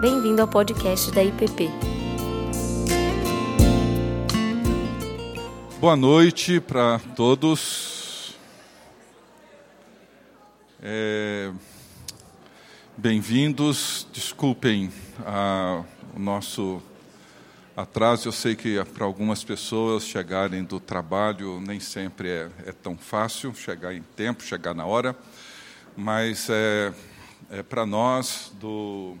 Bem-vindo ao podcast da IPP. Boa noite para todos. É, Bem-vindos. Desculpem a, o nosso atraso. Eu sei que para algumas pessoas chegarem do trabalho nem sempre é, é, tão fácil chegar em tempo, chegar na hora, mas é, é para nós do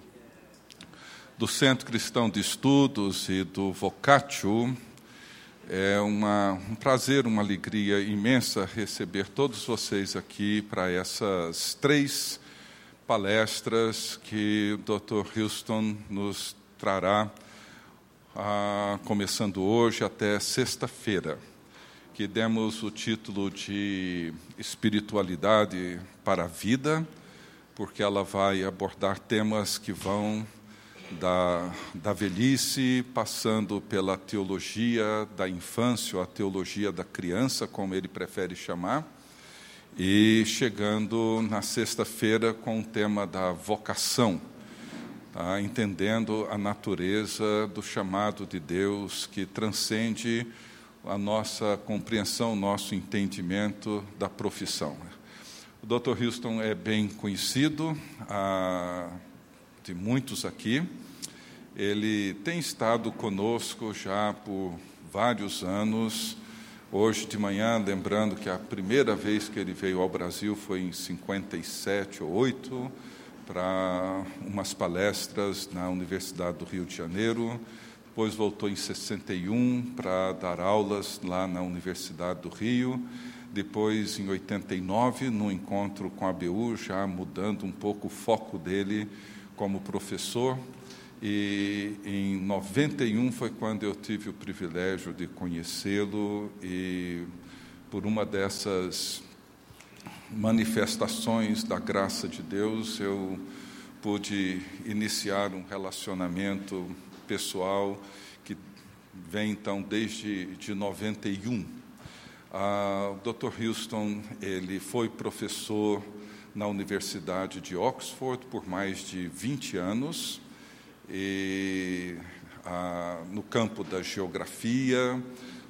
do Centro Cristão de Estudos e do Vocatio. É uma, um prazer, uma alegria imensa receber todos vocês aqui para essas três palestras que o Dr. Houston nos trará, ah, começando hoje até sexta-feira, que demos o título de Espiritualidade para a Vida, porque ela vai abordar temas que vão da, da velhice, passando pela teologia da infância, ou a teologia da criança, como ele prefere chamar, e chegando na sexta-feira com o tema da vocação, tá? entendendo a natureza do chamado de Deus que transcende a nossa compreensão, nosso entendimento da profissão. O Dr. Houston é bem conhecido. Ah, de muitos aqui. Ele tem estado conosco já por vários anos. Hoje de manhã, lembrando que a primeira vez que ele veio ao Brasil foi em 57 ou 8, para umas palestras na Universidade do Rio de Janeiro. Depois voltou em 61 para dar aulas lá na Universidade do Rio. Depois, em 89, no encontro com a ABU, já mudando um pouco o foco dele como professor e em 91 foi quando eu tive o privilégio de conhecê-lo e por uma dessas manifestações da graça de Deus eu pude iniciar um relacionamento pessoal que vem então desde de 91. Ah, o Dr. Houston ele foi professor na Universidade de Oxford por mais de 20 anos, e, no campo da geografia,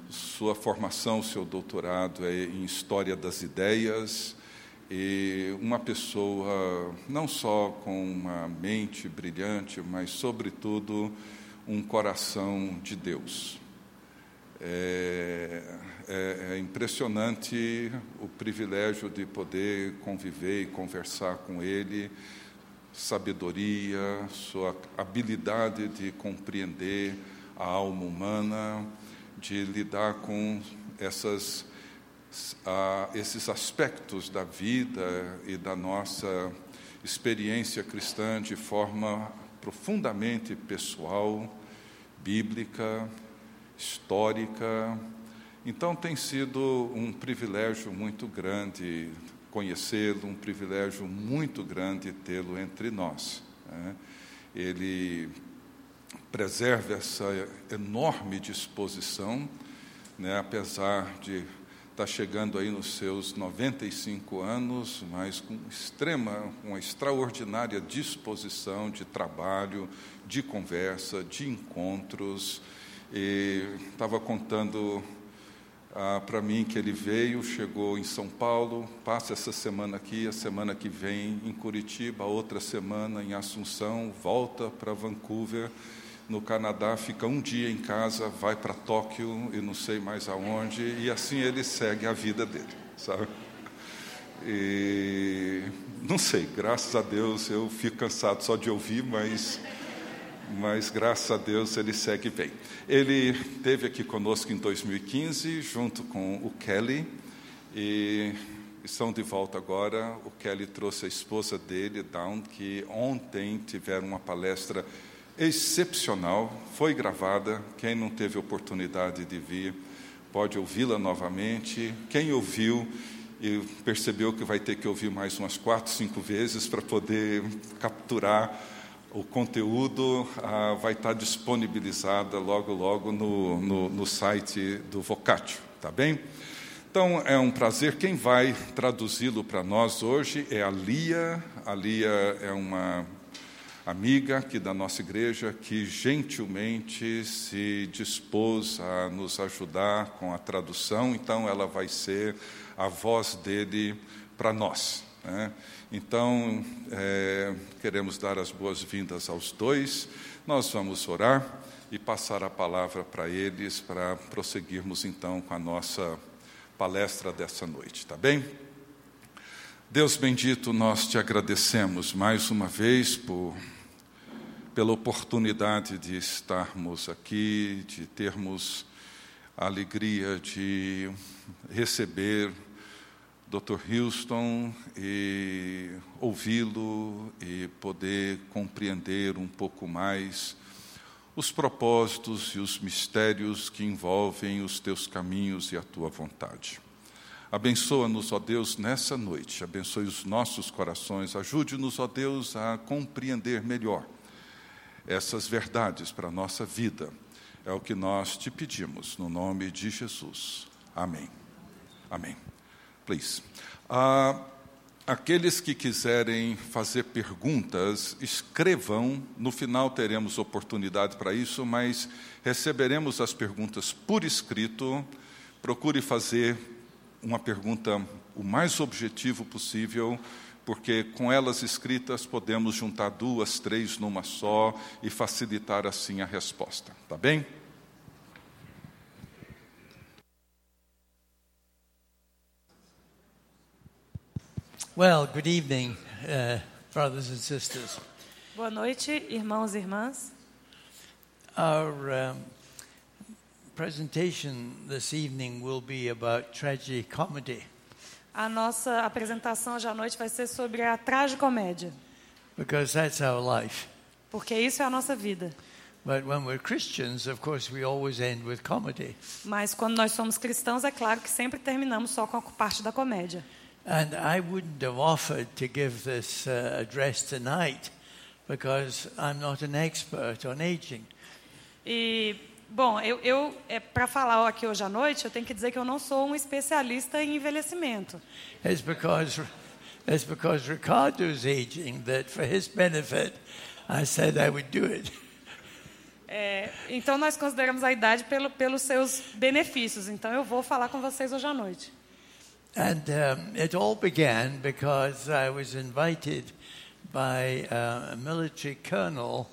sua formação, seu doutorado é em História das Ideias, e uma pessoa não só com uma mente brilhante, mas, sobretudo, um coração de Deus. É, é, é, impressionante o privilégio de poder conviver e conversar com ele, sabedoria, sua habilidade de compreender a alma humana, de lidar com essas, esses aspectos da vida e da nossa experiência cristã de forma profundamente pessoal, bíblica, histórica. Então, tem sido um privilégio muito grande conhecê-lo, um privilégio muito grande tê-lo entre nós. Né? Ele preserva essa enorme disposição, né? apesar de estar chegando aí nos seus 95 anos, mas com extrema, uma extraordinária disposição de trabalho, de conversa, de encontros, e estava contando ah, para mim que ele veio, chegou em São Paulo, passa essa semana aqui, a semana que vem em Curitiba, outra semana em Assunção, volta para Vancouver, no Canadá, fica um dia em casa, vai para Tóquio e não sei mais aonde, e assim ele segue a vida dele, sabe? E não sei, graças a Deus eu fico cansado só de ouvir, mas mas graças a Deus ele segue bem. Ele esteve aqui conosco em 2015, junto com o Kelly, e estão de volta agora. O Kelly trouxe a esposa dele, Dawn, que ontem tiveram uma palestra excepcional, foi gravada. Quem não teve oportunidade de vir, pode ouvi-la novamente. Quem ouviu e percebeu que vai ter que ouvir mais umas quatro, cinco vezes para poder capturar o conteúdo ah, vai estar disponibilizado logo, logo no, no, no site do Vocatio, tá bem? Então, é um prazer. Quem vai traduzi-lo para nós hoje é a Lia. A Lia é uma amiga aqui da nossa igreja que gentilmente se dispôs a nos ajudar com a tradução, então ela vai ser a voz dele para nós. Né? Então, é, queremos dar as boas-vindas aos dois, nós vamos orar e passar a palavra para eles para prosseguirmos então com a nossa palestra dessa noite, tá bem? Deus bendito, nós te agradecemos mais uma vez por pela oportunidade de estarmos aqui, de termos a alegria de receber Dr. Houston e ouvi-lo e poder compreender um pouco mais os propósitos e os mistérios que envolvem os teus caminhos e a tua vontade. Abençoa-nos, ó Deus, nessa noite, abençoe os nossos corações, ajude-nos, ó Deus, a compreender melhor essas verdades para a nossa vida. É o que nós te pedimos, no nome de Jesus. Amém. Amém. Please. Uh, aqueles que quiserem fazer perguntas, escrevam. No final teremos oportunidade para isso, mas receberemos as perguntas por escrito. Procure fazer uma pergunta o mais objetivo possível porque com elas escritas podemos juntar duas, três numa só e facilitar assim a resposta. Tá bem? Well, good evening, uh, brothers and sisters. Boa noite, irmãos e irmãs. Our um, presentation this evening will be about tragedy comedy. A nossa apresentação hoje à noite vai ser sobre a tragicomédia. Because that's our life. Porque isso é a nossa vida. But when we're Christians, of course, we always end with comedy. Mas quando nós somos cristãos, é claro que sempre terminamos só com a parte da comédia. And I wouldn't have offered to give this uh, address tonight because I'm not an expert on aging. E Bom, eu, eu é, para falar aqui hoje à noite, eu tenho que dizer que eu não sou um especialista em envelhecimento. It's because it's because Ricardo's aging that for his benefit I said I would do it. É, então nós consideramos a idade pelo, pelos seus benefícios. Então eu vou falar com vocês hoje à noite. And um, it all began because I was invited by uh, a military colonel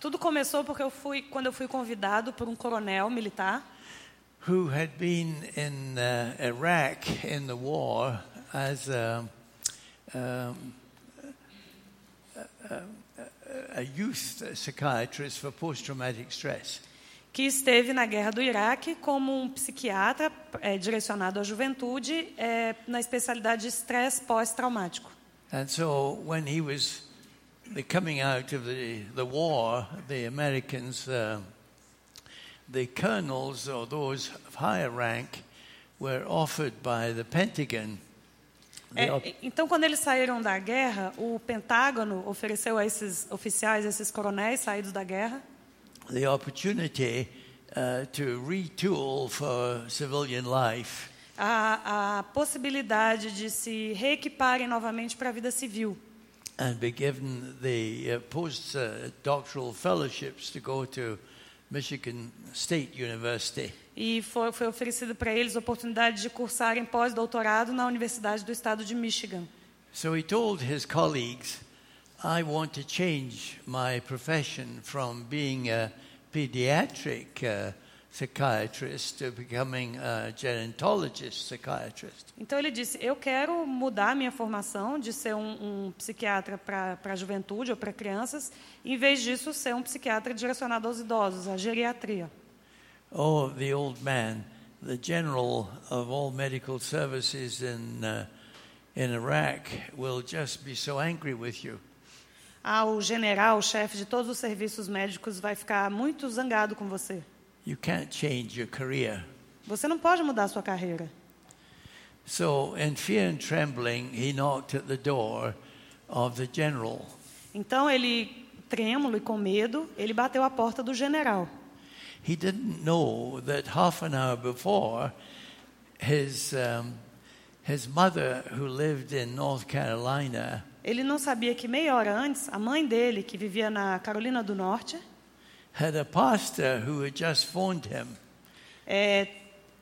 tudo começou porque eu fui quando eu fui convidado por um coronel militar who had been in uh, Iraq in the war as a, um, a, a youth psychiatrist for post-traumatic stress. Que esteve na guerra do Iraque como um psiquiatra é, direcionado à juventude é, na especialidade de estresse pós-traumático. And so when he was the coming out of the, the war, the Americans, uh, the colonels or those of higher rank were offered by the Pentagon. É, então, quando eles saíram da guerra, o Pentágono ofereceu a esses oficiais, esses coronéis saídos da guerra, the opportunity uh, to retool for civilian life. A, a possibilidade de se reequiparem novamente para a vida civil and be given the uh, postdoctoral uh, fellowships to go to Michigan State University. E foi, foi oferecido para eles a oportunidade de cursarem pós-doutorado na Universidade do Estado de Michigan. So he told his colleagues, I want to change my profession from being a pediatric uh, psychiatrist to becoming a gerontologist psychiatrist. Então ele disse, eu quero mudar minha formação de ser um, um psiquiatra para a juventude ou para crianças, em vez disso ser um psiquiatra direcionado aos idosos, a geriatria. Oh, the old man, the general of all medical services in uh, in Iraq will just be so angry with you. Ah, o general, chefe de todos os serviços médicos vai ficar muito zangado com você. You can't change your career. Você não pode mudar a sua carreira. So, in fear and trembling, he knocked at the door of the general. Então ele, trêmulo e com medo, ele bateu à porta do general. He didn't know that half an hour before, his um, his mother, who lived in North Carolina, Ele não sabia que meia hora antes, a mãe dele, que vivia na Carolina do Norte, had a pastor who had just phoned him é,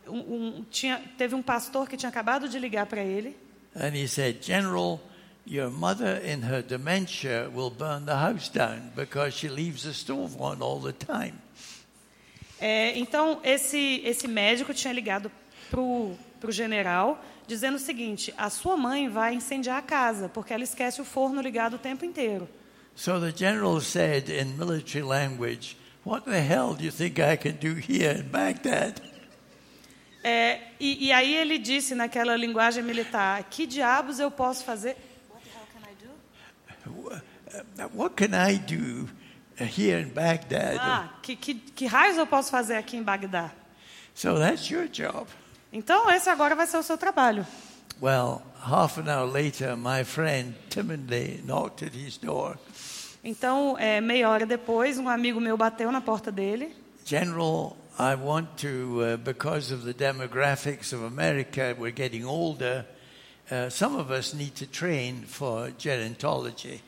um- um- tinha, teve um pastor que tinha acabado de ligar para ele and he said, General, your mother in her dementia will burn the house down because she leaves the stove on all the time. É, então, esse, esse médico tinha ligado para o general, dizendo o seguinte: a sua mãe vai incendiar a casa, porque ela esquece o forno ligado o tempo inteiro. So the general said in military language, What the hell do you think I can do here in Baghdad? É, e, e aí ele disse naquela linguagem militar: que diabos eu posso fazer? What the hell can I do? What can I do here in Baghdad? Ah, que, que, que raios eu posso fazer aqui em Bagdá? So that's your job. Então, esse agora vai ser o seu trabalho. Well, half an hour later, my friend timidly knocked at his door. Então, é, meia hora depois, um amigo meu bateu na porta dele. General, I want to, uh, because of the demographics of America, we're getting older. Uh, some of us need to train for gerontology.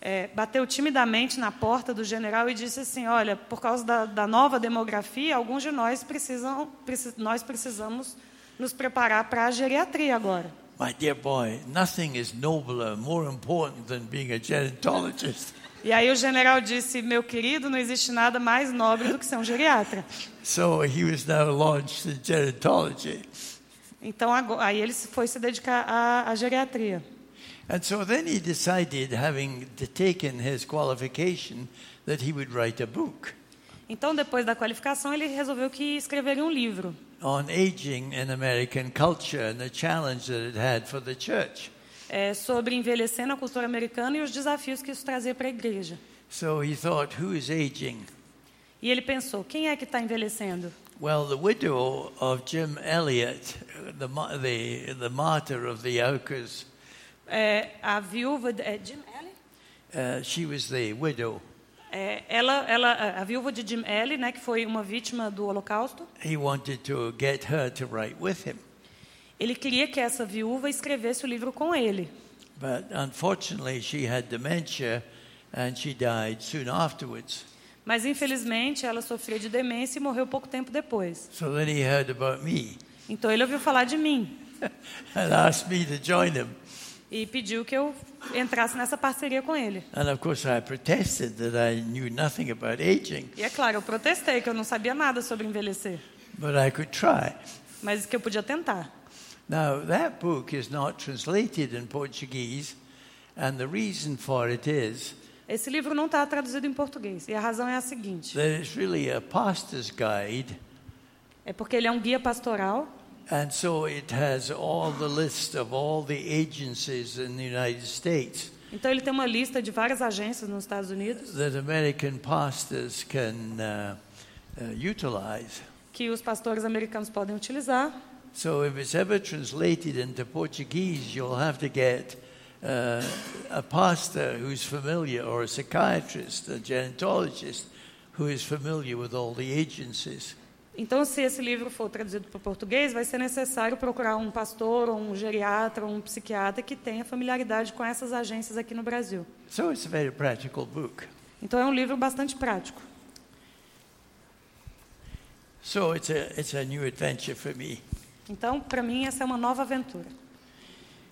É, bateu timidamente na porta do general e disse assim: Olha, por causa da, da nova demografia, alguns de nós precisam, preci- nós precisamos nos preparar para a geriatria agora. My dear boy, nothing is nobler, more important than being a gerontologist. E aí o general disse: Meu querido, não existe nada mais nobre do que ser um geriatra. So he was now launched in gerontology. Então ago- aí ele foi se dedicar à, à geriatria. And so then he decided, having taken his qualification, that he would write a book Então, depois da qualificação, ele resolveu que escreveria um livro on aging in American culture and the challenge that it had for the church. é, sobre envelhecer na cultura americana e os desafios que isso trazia para a igreja. So he thought, who is aging? E ele pensou: quem é que está envelhecendo? Well, the widow of Jim Elliot, the, the, the martyr of the Oakers, É, a viúva de, é, Jim Ellie? uh, she was the widow. É, ela, ela, a viúva de Jim Ellie, né, que foi uma vítima do Holocausto, He wanted to get her to write with him. ele queria que essa viúva escrevesse o livro com ele. But unfortunately, she had dementia and she died soon afterwards. Mas infelizmente ela sofria de demência e morreu pouco tempo depois. So then he heard about me Então ele ouviu falar de mim and asked me to join him. E pediu que eu entrasse nessa parceria com ele. And of course, I protested that I knew nothing about aging, E é claro, eu protestei que eu não sabia nada sobre envelhecer, but I could try. mas que eu podia tentar. Now, that book is not translated in Portuguese, and the reason for it is Esse livro não está traduzido em português e a razão é a seguinte: that it's really a pastor's guide, é porque ele é um guia pastoral and so it has all the list of all the agencies in the United States Então ele tem uma lista de várias agências nos Estados Unidos that American pastors can uh, uh, utilize. que os pastores americanos podem utilizar. So if it's ever translated into Portuguese, you'll have to get uh, a pastor who's familiar, or a psychiatrist, a gerontologist, who is familiar with all the agencies. Então, se esse livro for traduzido para o português, vai ser necessário procurar um pastor, ou um geriatra, ou um psiquiatra que tenha familiaridade com essas agências aqui no Brasil. So it's a very practical book. Então, é um livro bastante prático. So it's a, it's a new adventure for me. Então, para mim, essa é uma nova aventura.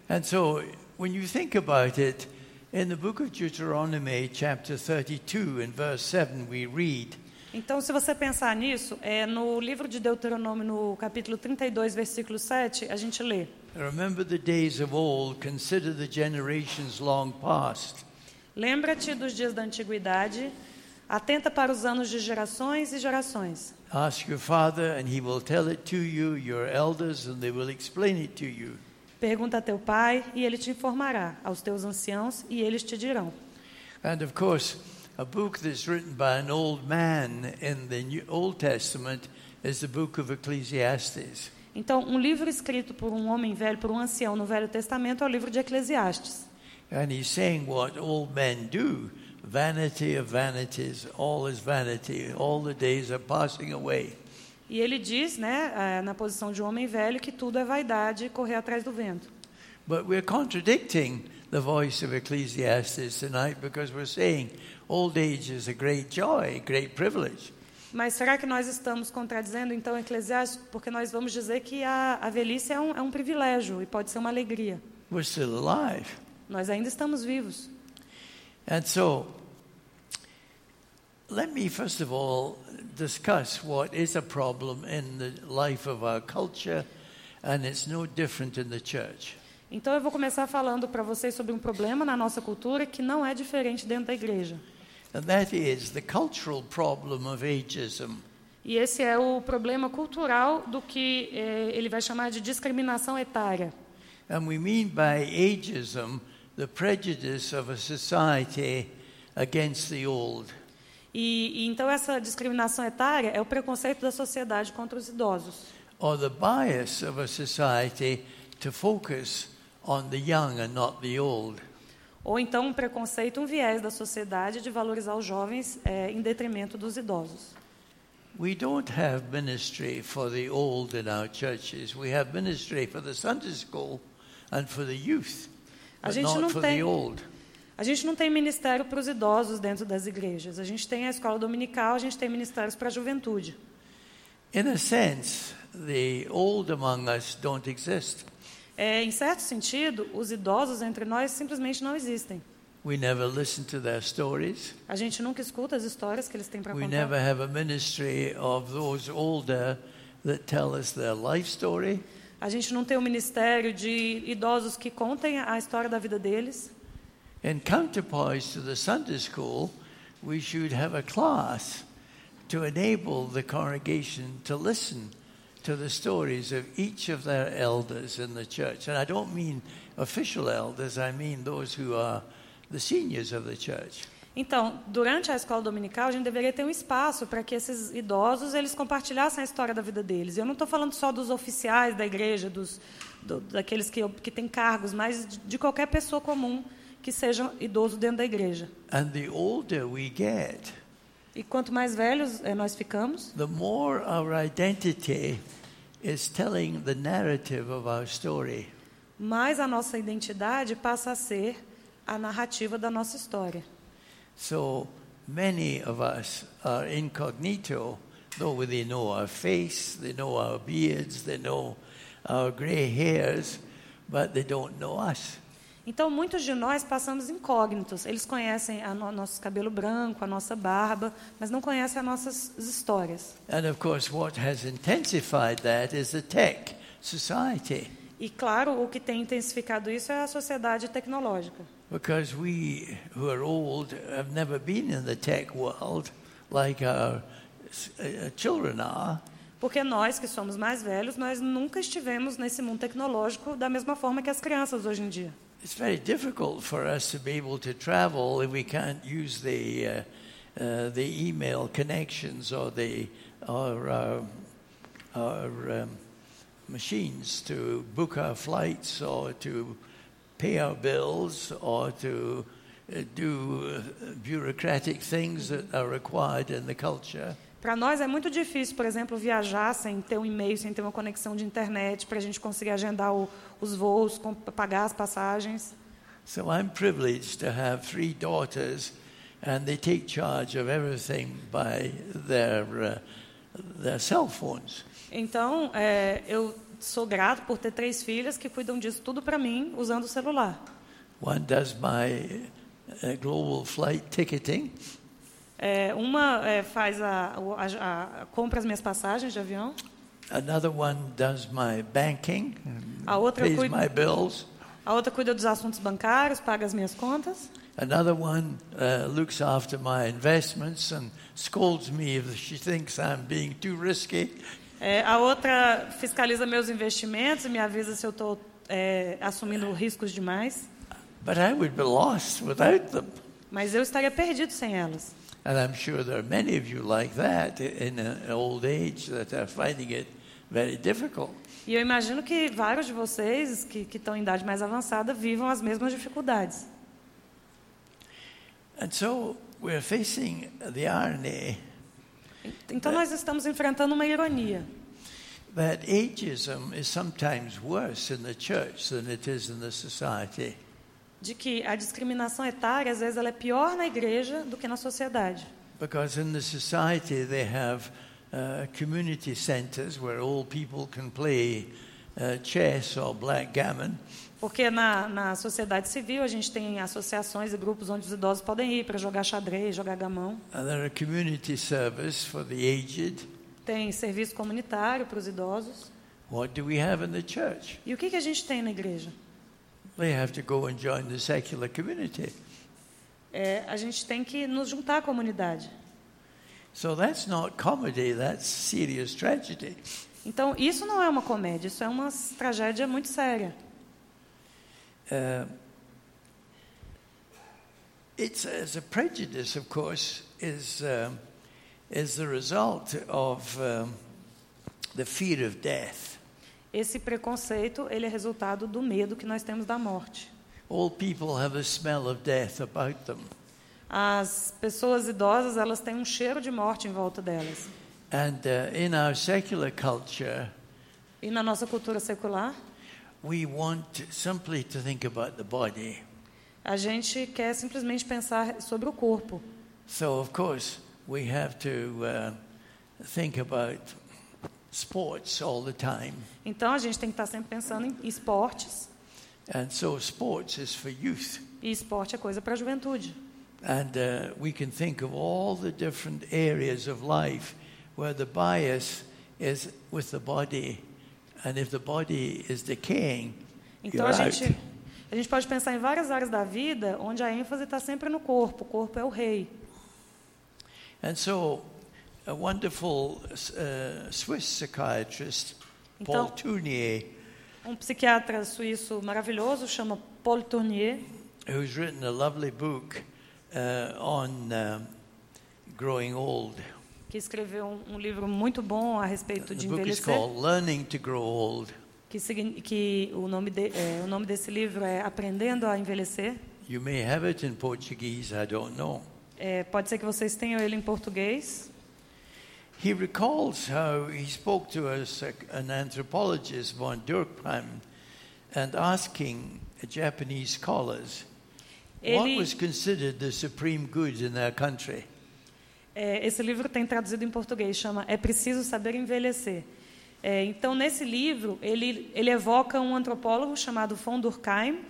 And so when you think about it, in the book of Deuteronomy, chapter 32, in verse 7, we read, Então, se você pensar nisso, é, no livro de Deuteronômio, no capítulo 32, versículo 7, a gente lê: Remember the days of old, consider the generations long past. Lembra-te dos dias da antiguidade, atenta para os anos de gerações e gerações. Ask your father, and he will tell it to you, your elders, and they will explain it to you. Pergunta a teu pai, e ele te informará, aos teus anciãos, e eles te dirão. And of course, a book that's written by an old man in the New Old Testament is the book of Ecclesiastes. Então, um livro escrito por um homem velho, por um ancião no Velho Testamento, é o livro de Eclesiastes. And he's saying what old men do vanity of vanities, all is vanity, all the days are passing away. E ele diz, né, eh, na posição de um homem velho, que tudo é vaidade e correr atrás do vento. But we're contradicting the voice of Ecclesiastes tonight because we're saying old age is a great joy, great privilege. Mas será que nós estamos contradizendo então Eclesiastes? Porque nós vamos dizer que a, a velhice é um, é um privilégio e pode ser uma alegria. We're still alive. Nós ainda estamos vivos. And so, let me first of all discuss what is a problem in the life of our culture, and it's no different in the church. Então eu vou começar falando para vocês sobre um problema na nossa cultura que não é diferente dentro da igreja. And that is the cultural problem of ageism. E esse é o problema cultural do que eh, ele vai chamar de discriminação etária. And we mean by ageism the prejudice of a society against the old. E, e então essa discriminação etária é o preconceito da sociedade contra os idosos. or the bias of a society to focus on the young and not the old. Ou então um preconceito, um viés da sociedade de valorizar os jovens eh, em detrimento dos idosos. We don't have ministry for the old in our churches. We have ministry for the Sunday school and for the youth, A but gente not não for tem- the old. A gente não tem ministério para os idosos dentro das igrejas. A gente tem a escola dominical, a gente tem ministérios para a juventude. In a sense, the old among us don't exist. É, em certo sentido, os idosos entre nós simplesmente não existem. We never listen to their stories. A gente nunca escuta as histórias que eles têm para We contar. never have a ministry of those older that tell us their life story. A gente não tem um ministério de idosos que contem a história da vida deles. In counterpoise to the Sunday school, we should have a class to enable the congregation to listen to the stories of each of their elders in the church. And I don't mean official elders, I mean those who are the seniors of the church. Então, durante a escola dominical, a gente deveria ter um espaço para que esses idosos eles compartilhassem a história da vida deles. Eu não estou falando só dos oficiais da igreja, dos, do- daqueles que, que têm cargos, mas de, de qualquer pessoa comum que seja idoso dentro da igreja. And the older we get, E quanto mais velhos eh, nós ficamos, the more our identity is telling the narrative of our story. mais a nossa identidade passa a ser a narrativa da nossa história. So many of us are incognito, though they know our face, they know our beards, they know our gray hairs, but they don't know us. Então, muitos de nós passamos incógnitos. Eles conhecem o no nosso cabelo branco, a nossa barba, mas não conhecem as nossas histórias. And of course, what has intensified that is the tech society, E, claro, o que tem intensificado isso é a sociedade tecnológica. because we who are old have never been in the tech world like our uh, children are. Porque nós, que somos mais velhos, nós nunca estivemos nesse mundo tecnológico da mesma forma que as crianças hoje em dia. It's very difficult for us to be able to travel if we can't use the uh, uh, the email connections or the or uh, our um, machines to book our flights or to pay our bills or to uh, do uh, bureaucratic things that are required in the culture. Para nós é muito difícil, por exemplo, viajar sem ter um e-mail, sem ter uma conexão de internet, para a gente conseguir agendar o, os voos, com- pagar as passagens. So I'm privileged to have three daughters, and they take charge of everything by their uh, their cell phones. Então, é, eu sou grato por ter três filhas que cuidam disso tudo para mim, usando o celular. One does my uh, global flight ticketing. É, uma é, faz a, a, a- compra as minhas passagens de avião, Another one does my banking, A outra pays cuida- my bills. a outra cuida dos assuntos bancários, paga as minhas contas. Another one uh, looks after my investments and scolds me if she thinks I'm being too risky. É, a outra fiscaliza meus investimentos e me avisa se eu estou assumindo riscos demais. But I would be lost without them. Mas eu estaria perdido sem elas. And I'm sure there are many of you like that in uh, old age that are finding it very difficult. E eu imagino que vários de vocês que, que estão em idade mais avançada vivam as mesmas dificuldades. And so we're facing the irony Então nós estamos enfrentando uma ironia. that ageism is sometimes worse in the church than it is in the society. De que a discriminação etária, às vezes, ela é pior na igreja do que na sociedade. Because in the society they have uh, community centers where all people can play uh, chess or blackgammon. Porque na, na sociedade civil a gente tem associações e grupos onde os idosos podem ir para jogar xadrez, jogar gamão. And there are community service for the aged. Tem serviço comunitário para os idosos. What do we have in the church? E o que, que a gente tem na igreja? They have to go and join the secular community. É, a gente tem que nos juntar à comunidade. So that's not comedy, that's serious tragedy. Então, isso não é uma comédia, isso é uma tragédia muito séria. Uh, it's as a prejudice, of course, is um, is the result of um, the fear of death. Esse preconceito, ele é resultado do medo que nós temos da morte. All people have a smell of death about them, As pessoas idosas, elas têm um cheiro de morte em volta delas. and uh, in our secular culture, E na nossa cultura secular, we want simply to think about the body. a gente quer simplesmente pensar sobre o corpo. So, of course, we have to uh, think about sports all the time. Então, a gente tem que estar sempre pensando em esportes. And so, sports is for youth. E esporte é coisa para a juventude. And uh, we can think of all the different areas of life where the bias is with the body. And if the body is decaying, Então, you're a out. gente, a gente pode pensar em várias áreas da vida onde a ênfase está sempre no corpo. O corpo é o rei. And so, a wonderful uh, Swiss psychiatrist, Paul Então- Tournier, Um psiquiatra suíço maravilhoso chama Paul Tournier. who's written a lovely book uh, on um, growing old. que escreveu um, um livro muito bom a respeito de The book is envelhecer, called Learning to Grow Old. que, que o, nome de- é, o nome desse livro é Aprendendo a Envelhecer. You may have it in Portuguese, I don't know. É, pode ser que vocês tenham ele em português. He recalls how he spoke to us, an anthropologist, von Durkheim, and asking Japanese scholars what Ele, was considered the supreme good in their country. é, esse livro tem traduzido em português, chama É Preciso Saber Envelhecer. É, então, nesse livro, ele, ele evoca um antropólogo chamado von Durkheim,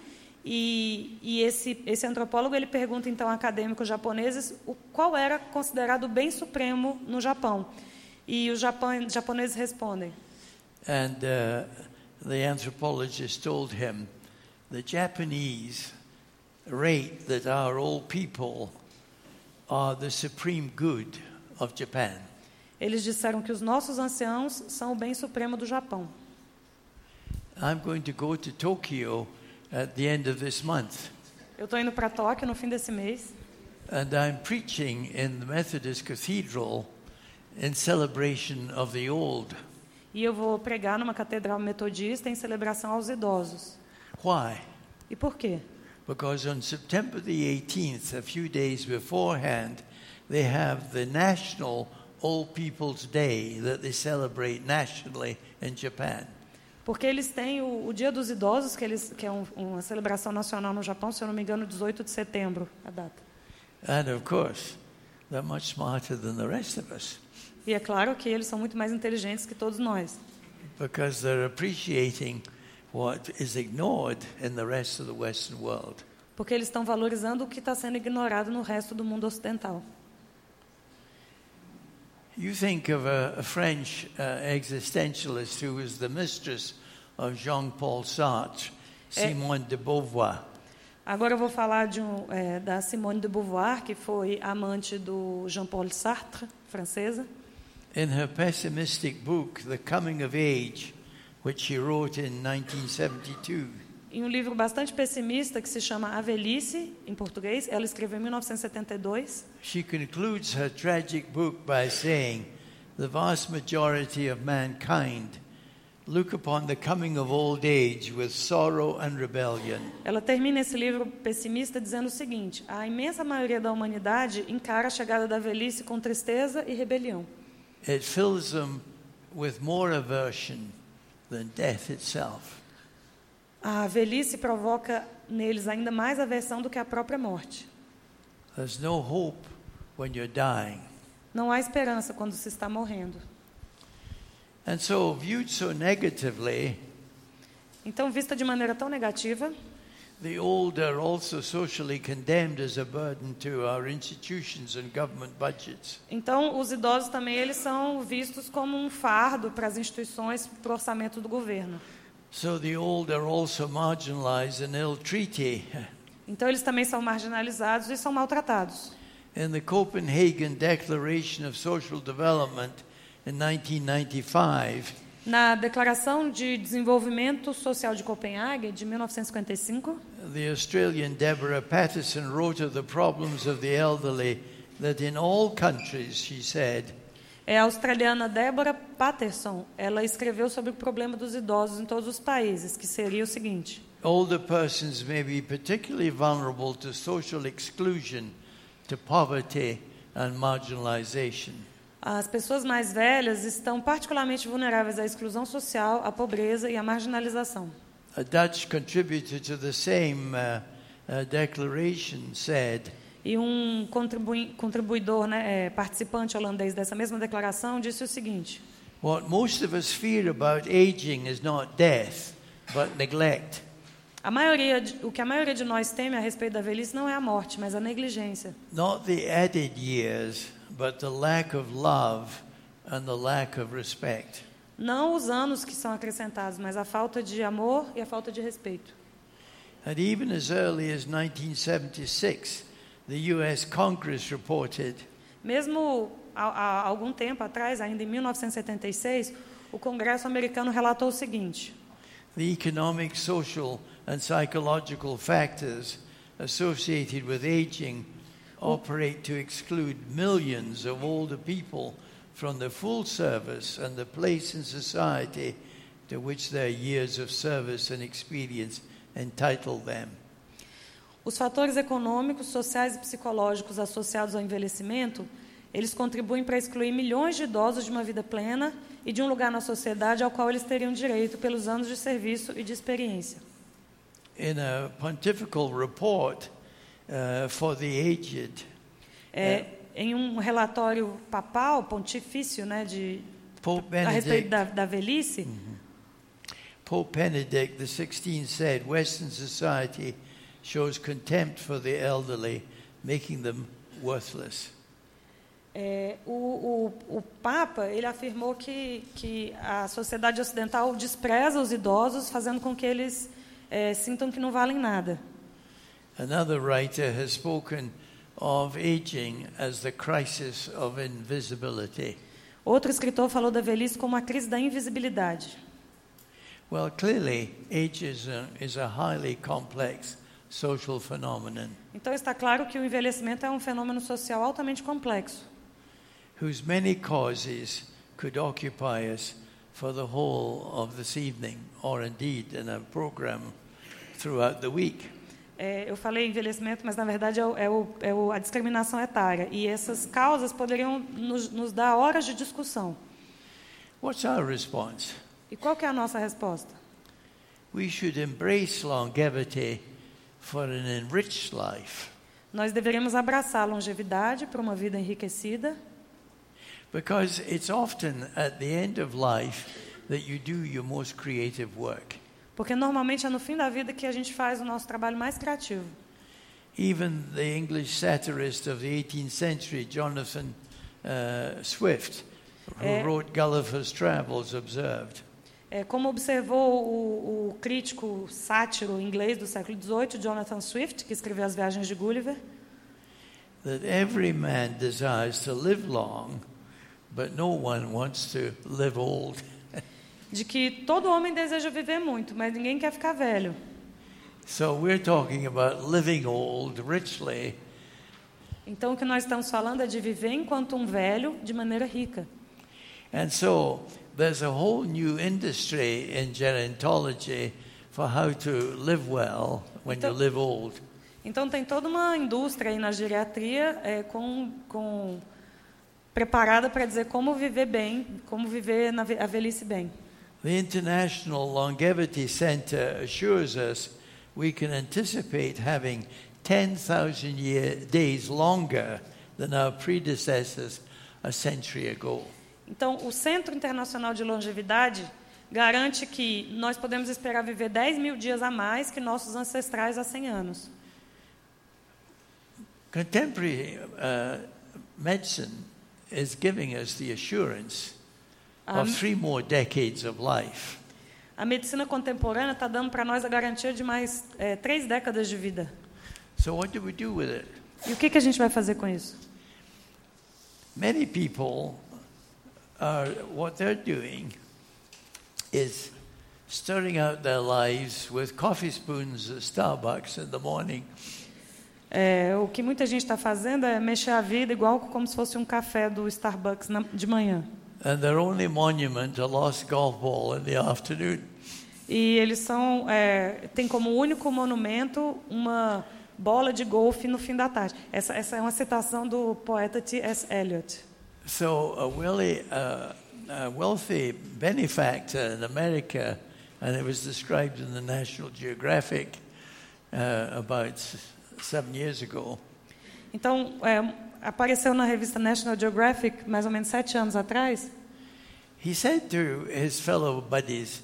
e, e esse, esse antropólogo ele pergunta então a acadêmicos japoneses o, qual era considerado o bem supremo no Japão. E os japoneses respondem: And uh, the anthropologist told him the Japanese rate that our old people are the supreme good of Japan. Eles disseram que os nossos anciãos são o bem supremo do Japão. I'm going to go to Tokyo at the end of this month. Eu estou indo para Tóquio no fim desse mês And I'm preaching in the Methodist Cathedral in celebration of the old. e eu vou pregar numa catedral metodista em celebração aos idosos. Why? E por quê? Because on September the 18th, a few days beforehand, they have the National Old People's Day that they celebrate nationally in Japan. Porque eles têm o, o Dia dos Idosos, que, eles, que é um- uma celebração nacional no Japão, se eu não me engano, 18 de setembro, a data. And of course, they're much smarter than the rest of us E é claro que eles são muito mais inteligentes que todos nós, because they're appreciating what is ignored in the rest of the Western world. porque eles estão valorizando o que está sendo ignorado no resto do mundo ocidental. You think of a, a French uh, existentialist who was the mistress of Jean Paul Sartre, Simone de Beauvoir. Agora eu vou falar de um, é, da Simone de Beauvoir, que foi amante do Jean-Paul Sartre, francesa. In her pessimistic book, The Coming of Age, which she wrote in 1972, Em um livro bastante pessimista que se chama A Velhice, em português, ela escreveu em 1972. she concludes her tragic book by saying, The vast majority of mankind look upon the coming of old age with sorrow and rebellion. Ela termina esse livro pessimista dizendo o seguinte: a imensa maioria da humanidade encara a chegada da velhice com tristeza e rebelião. It fills them with more aversion than death itself. A velhice provoca neles ainda mais aversão do que a própria morte. There's no hope when you're dying. Não há esperança quando se está morrendo. And so, viewed so negatively, Então, vista de maneira tão negativa, the old are also socially condemned as a burden to our institutions and government budgets. então os idosos também eles são vistos como um fardo para as instituições, para o orçamento do governo. So the old are also marginalized and ill treated. Então eles também são marginalizados e são maltratados. In the Copenhagen Declaration of Social Development in 1995, Na Declaração de Desenvolvimento Social de Copenhague, de 1955, the Australian Deborah Patterson wrote of the problems of the elderly that in all countries, she said, é a australiana Deborah Patterson. Ela escreveu sobre o problema dos idosos em todos os países, que seria o seguinte: older persons may be particularly vulnerable to social exclusion, to poverty and marginalization. as pessoas mais velhas estão particularmente vulneráveis à exclusão social, à pobreza e à marginalização. A Dutch contributor to the same uh, uh, declaration said, E um contribui- contribuidor, né, é, participante holandês dessa mesma declaração, disse o seguinte: What most of us fear about aging is not death, but neglect. a maioria, o que a maioria de nós teme a respeito da velhice não é a morte, mas a negligência. Not the added years, but the lack of love and the lack of respect. Não os anos que são acrescentados, mas a falta de amor e a falta de respeito. And even as early as 1976, the US Congress reported Mesmo há, há algum tempo atrás, ainda em 1976, o Congresso americano relatou o seguinte: the economic, social, and psychological factors associated with aging operate to exclude millions of older people from the full service and the place in society to which their years of service and experience entitle them. Os fatores econômicos, sociais e psicológicos associados ao envelhecimento, eles contribuem para excluir milhões de idosos de uma vida plena e de um lugar na sociedade ao qual eles teriam direito pelos anos de serviço e de experiência. In a pontifical report uh, for the aged, É, Em um relatório papal, pontifício, né, de, Pope a respeito Benedict, da, da velhice, Pope Benedict XVI said Western society shows contempt for the elderly, making them worthless. É, o, o, o Papa ele afirmou que, que a sociedade ocidental despreza os idosos, fazendo com que eles é, sintam que não valem nada. Another writer has spoken of aging as the crisis of invisibility. Outro escritor falou da velhice como a crise da invisibilidade. Well, clearly, ageism is a highly complex social phenomenon Então está claro que o envelhecimento é um fenômeno social altamente complexo, whose many causes could occupy us for the whole of this evening, or indeed in a program throughout the week. É, eu falei envelhecimento, mas na verdade é, o, é, o, é o, a discriminação etária. E essas causas poderiam nos, nos dar horas de discussão. What's our response? E qual é a nossa resposta? We should embrace longevity for an enriched life Nós deveríamos abraçar a longevidade para uma vida enriquecida, because it's often at the end of life that you do your most creative work. porque normalmente é no fim da vida que a gente faz o nosso trabalho mais criativo. Even the English satirist of the 18th century, Jonathan uh, Swift, who Eh. wrote Gulliver's Travels, observed É, como observou o, o crítico sátiro inglês do século XVIII, Jonathan Swift, que escreveu As Viagens de Gulliver, that every man desires to live long, but no one wants to live old. de que todo homem deseja viver muito, mas ninguém quer ficar velho. So we're talking about living old richly Então, o que nós estamos falando é de viver enquanto um velho de maneira rica. And so there's a whole new industry in gerontology for how to live well when you live old. Então, tem toda uma indústria aí na geriatria é, com, com, preparada para dizer como viver bem, como viver na a velhice bem. The International Longevity Center assures us we can anticipate having 10,000 year, days longer than our predecessors a century ago. Então, o Centro Internacional de Longevidade garante que nós podemos esperar viver 10 mil dias a mais que nossos ancestrais há 100 anos. Contemporary uh, medicine is giving us the assurance Um, of three more decades of life. A medicina contemporânea está dando para nós a garantia de mais é, três décadas de vida. So, what do we do with it? E o que, que a gente vai fazer com isso? Many people are, what they're doing is stirring out their lives with coffee spoons at Starbucks in the morning. É, o que muita gente está fazendo é mexer a vida igual como se fosse um café do Starbucks na, de manhã. And their only monument a lost golf ball in the afternoon. E eles são é, tem como único monumento uma bola de golfe no fim da tarde. Essa, essa é uma citação do poeta T.S. Eliot. So a, wealthy, uh, a wealthy benefactor in America, and it was described in the National Geographic uh, about seven years ago. Então, é, apareceu na revista National Geographic mais ou menos sete anos atrás. He said to his fellow buddies,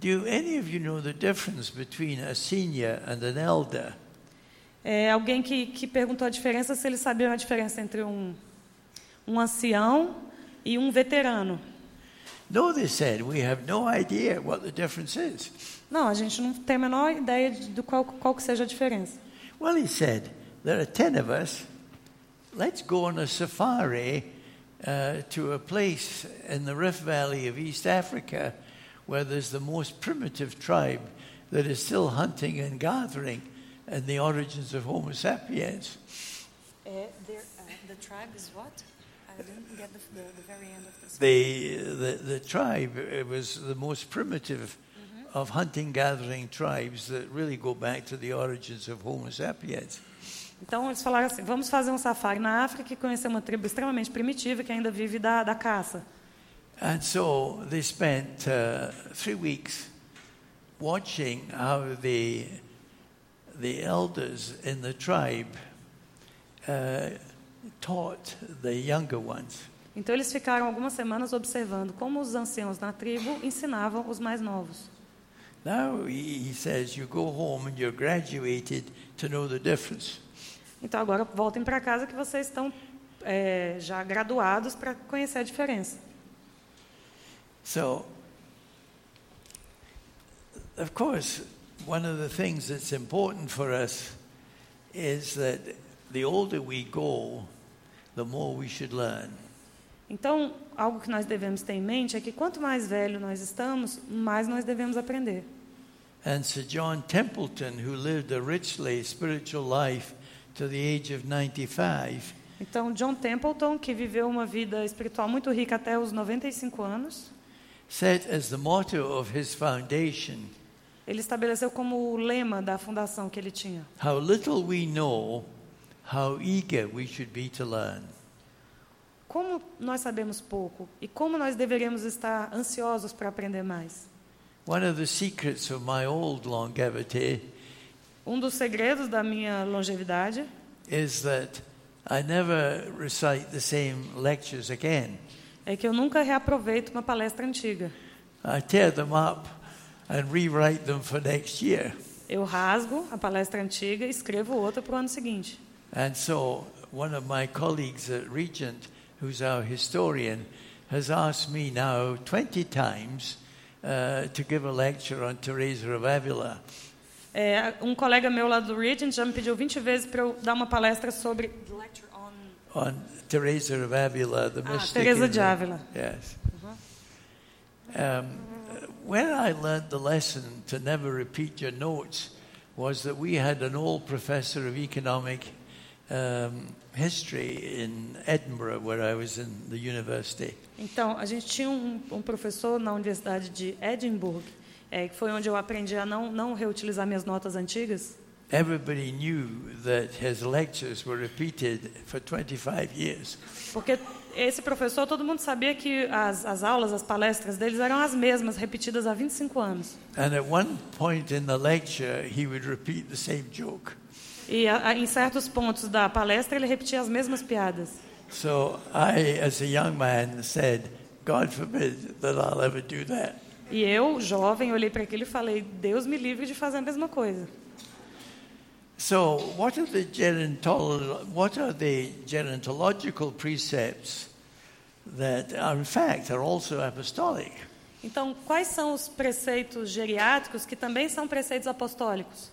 "Do any of you know the difference between a senior and an elder?" É, alguém que, que perguntou a diferença se eles sabiam a diferença entre um, um ancião e um veterano. No, they said, we have no idea what the difference is. Não, a gente não tem a menor ideia de, do qual, qual que seja a diferença. Well, he said, there are ten of us. Let's go on a safari uh, to a place in the Rift Valley of East Africa where there's the most primitive tribe that is still hunting and gathering and the origins of Homo sapiens. the tribe is what? I didn't get the, the, very end of this. The, the, the tribe it was the most primitive of hunting gathering tribes that really go back to the origins of Homo sapiens. Então eles falaram assim: vamos fazer um safari na África e conhecer uma tribo extremamente primitiva que ainda vive da, da caça. And so they spent uh, three weeks watching how the, the elders in the tribe uh, taught the younger ones. Então eles ficaram algumas semanas observando como os anciãos na tribo ensinavam os mais novos. Now he says you go home and you're graduated to know the difference. Então agora voltem para casa que vocês estão é, já graduados para conhecer a diferença. So, of course, one of the things that's important for us is that the older we go, the more we should learn. Então, algo que nós devemos ter em mente é que quanto mais velho nós estamos, mais nós devemos aprender. And Sir John Templeton, who lived a richly spiritual life to the age of 95, Então, John Templeton, que viveu uma vida espiritual muito rica até os 95 anos, set as the motto of his foundation ele estabeleceu como o lema da fundação que ele tinha: How little we know, how eager we should be to learn. Como nós sabemos pouco e como nós deveríamos estar ansiosos para aprender mais. One of the secrets of my old longevity Um dos segredos da minha longevidade is that I never recite the same lectures again. é que eu nunca reaproveito uma palestra antiga. I tear them up and rewrite them for next year. Eu rasgo a palestra antiga e escrevo outra para o ano seguinte. And so, one of my colleagues at Regent, who's our historian, has asked me now 20 times uh, to give a lecture on Teresa of Avila. É, um colega meu lá do Regent já me pediu 20 vezes para eu dar uma palestra sobre lecture on On Teresa of Avila, the Ah, mystic. Teresa in de the- Ávila. Yes. Um, when I learned the lesson to never repeat your notes, was that we had an old professor of economic Então, a gente tinha um, um professor na Universidade de Edimburgo, é, que foi onde eu aprendi a não, não reutilizar minhas notas antigas. Everybody knew that his lectures were repeated for 25 years. Porque esse professor, todo mundo sabia que as, as aulas, as palestras deles eram as mesmas, repetidas há 25 anos. And at one point in the lecture, he would repeat the same joke. E a, a, em certos pontos da palestra ele repetia as mesmas piadas. So I, as a young man, said, God forbid that I'll ever do that. E eu, jovem, olhei para aquilo e falei: Deus me livre de fazer a mesma coisa. So, what are the gerontolo- what are the gerontological precepts that, are, in fact, are also apostolic? Então, quais são os preceitos geriátricos que também são preceitos apostólicos?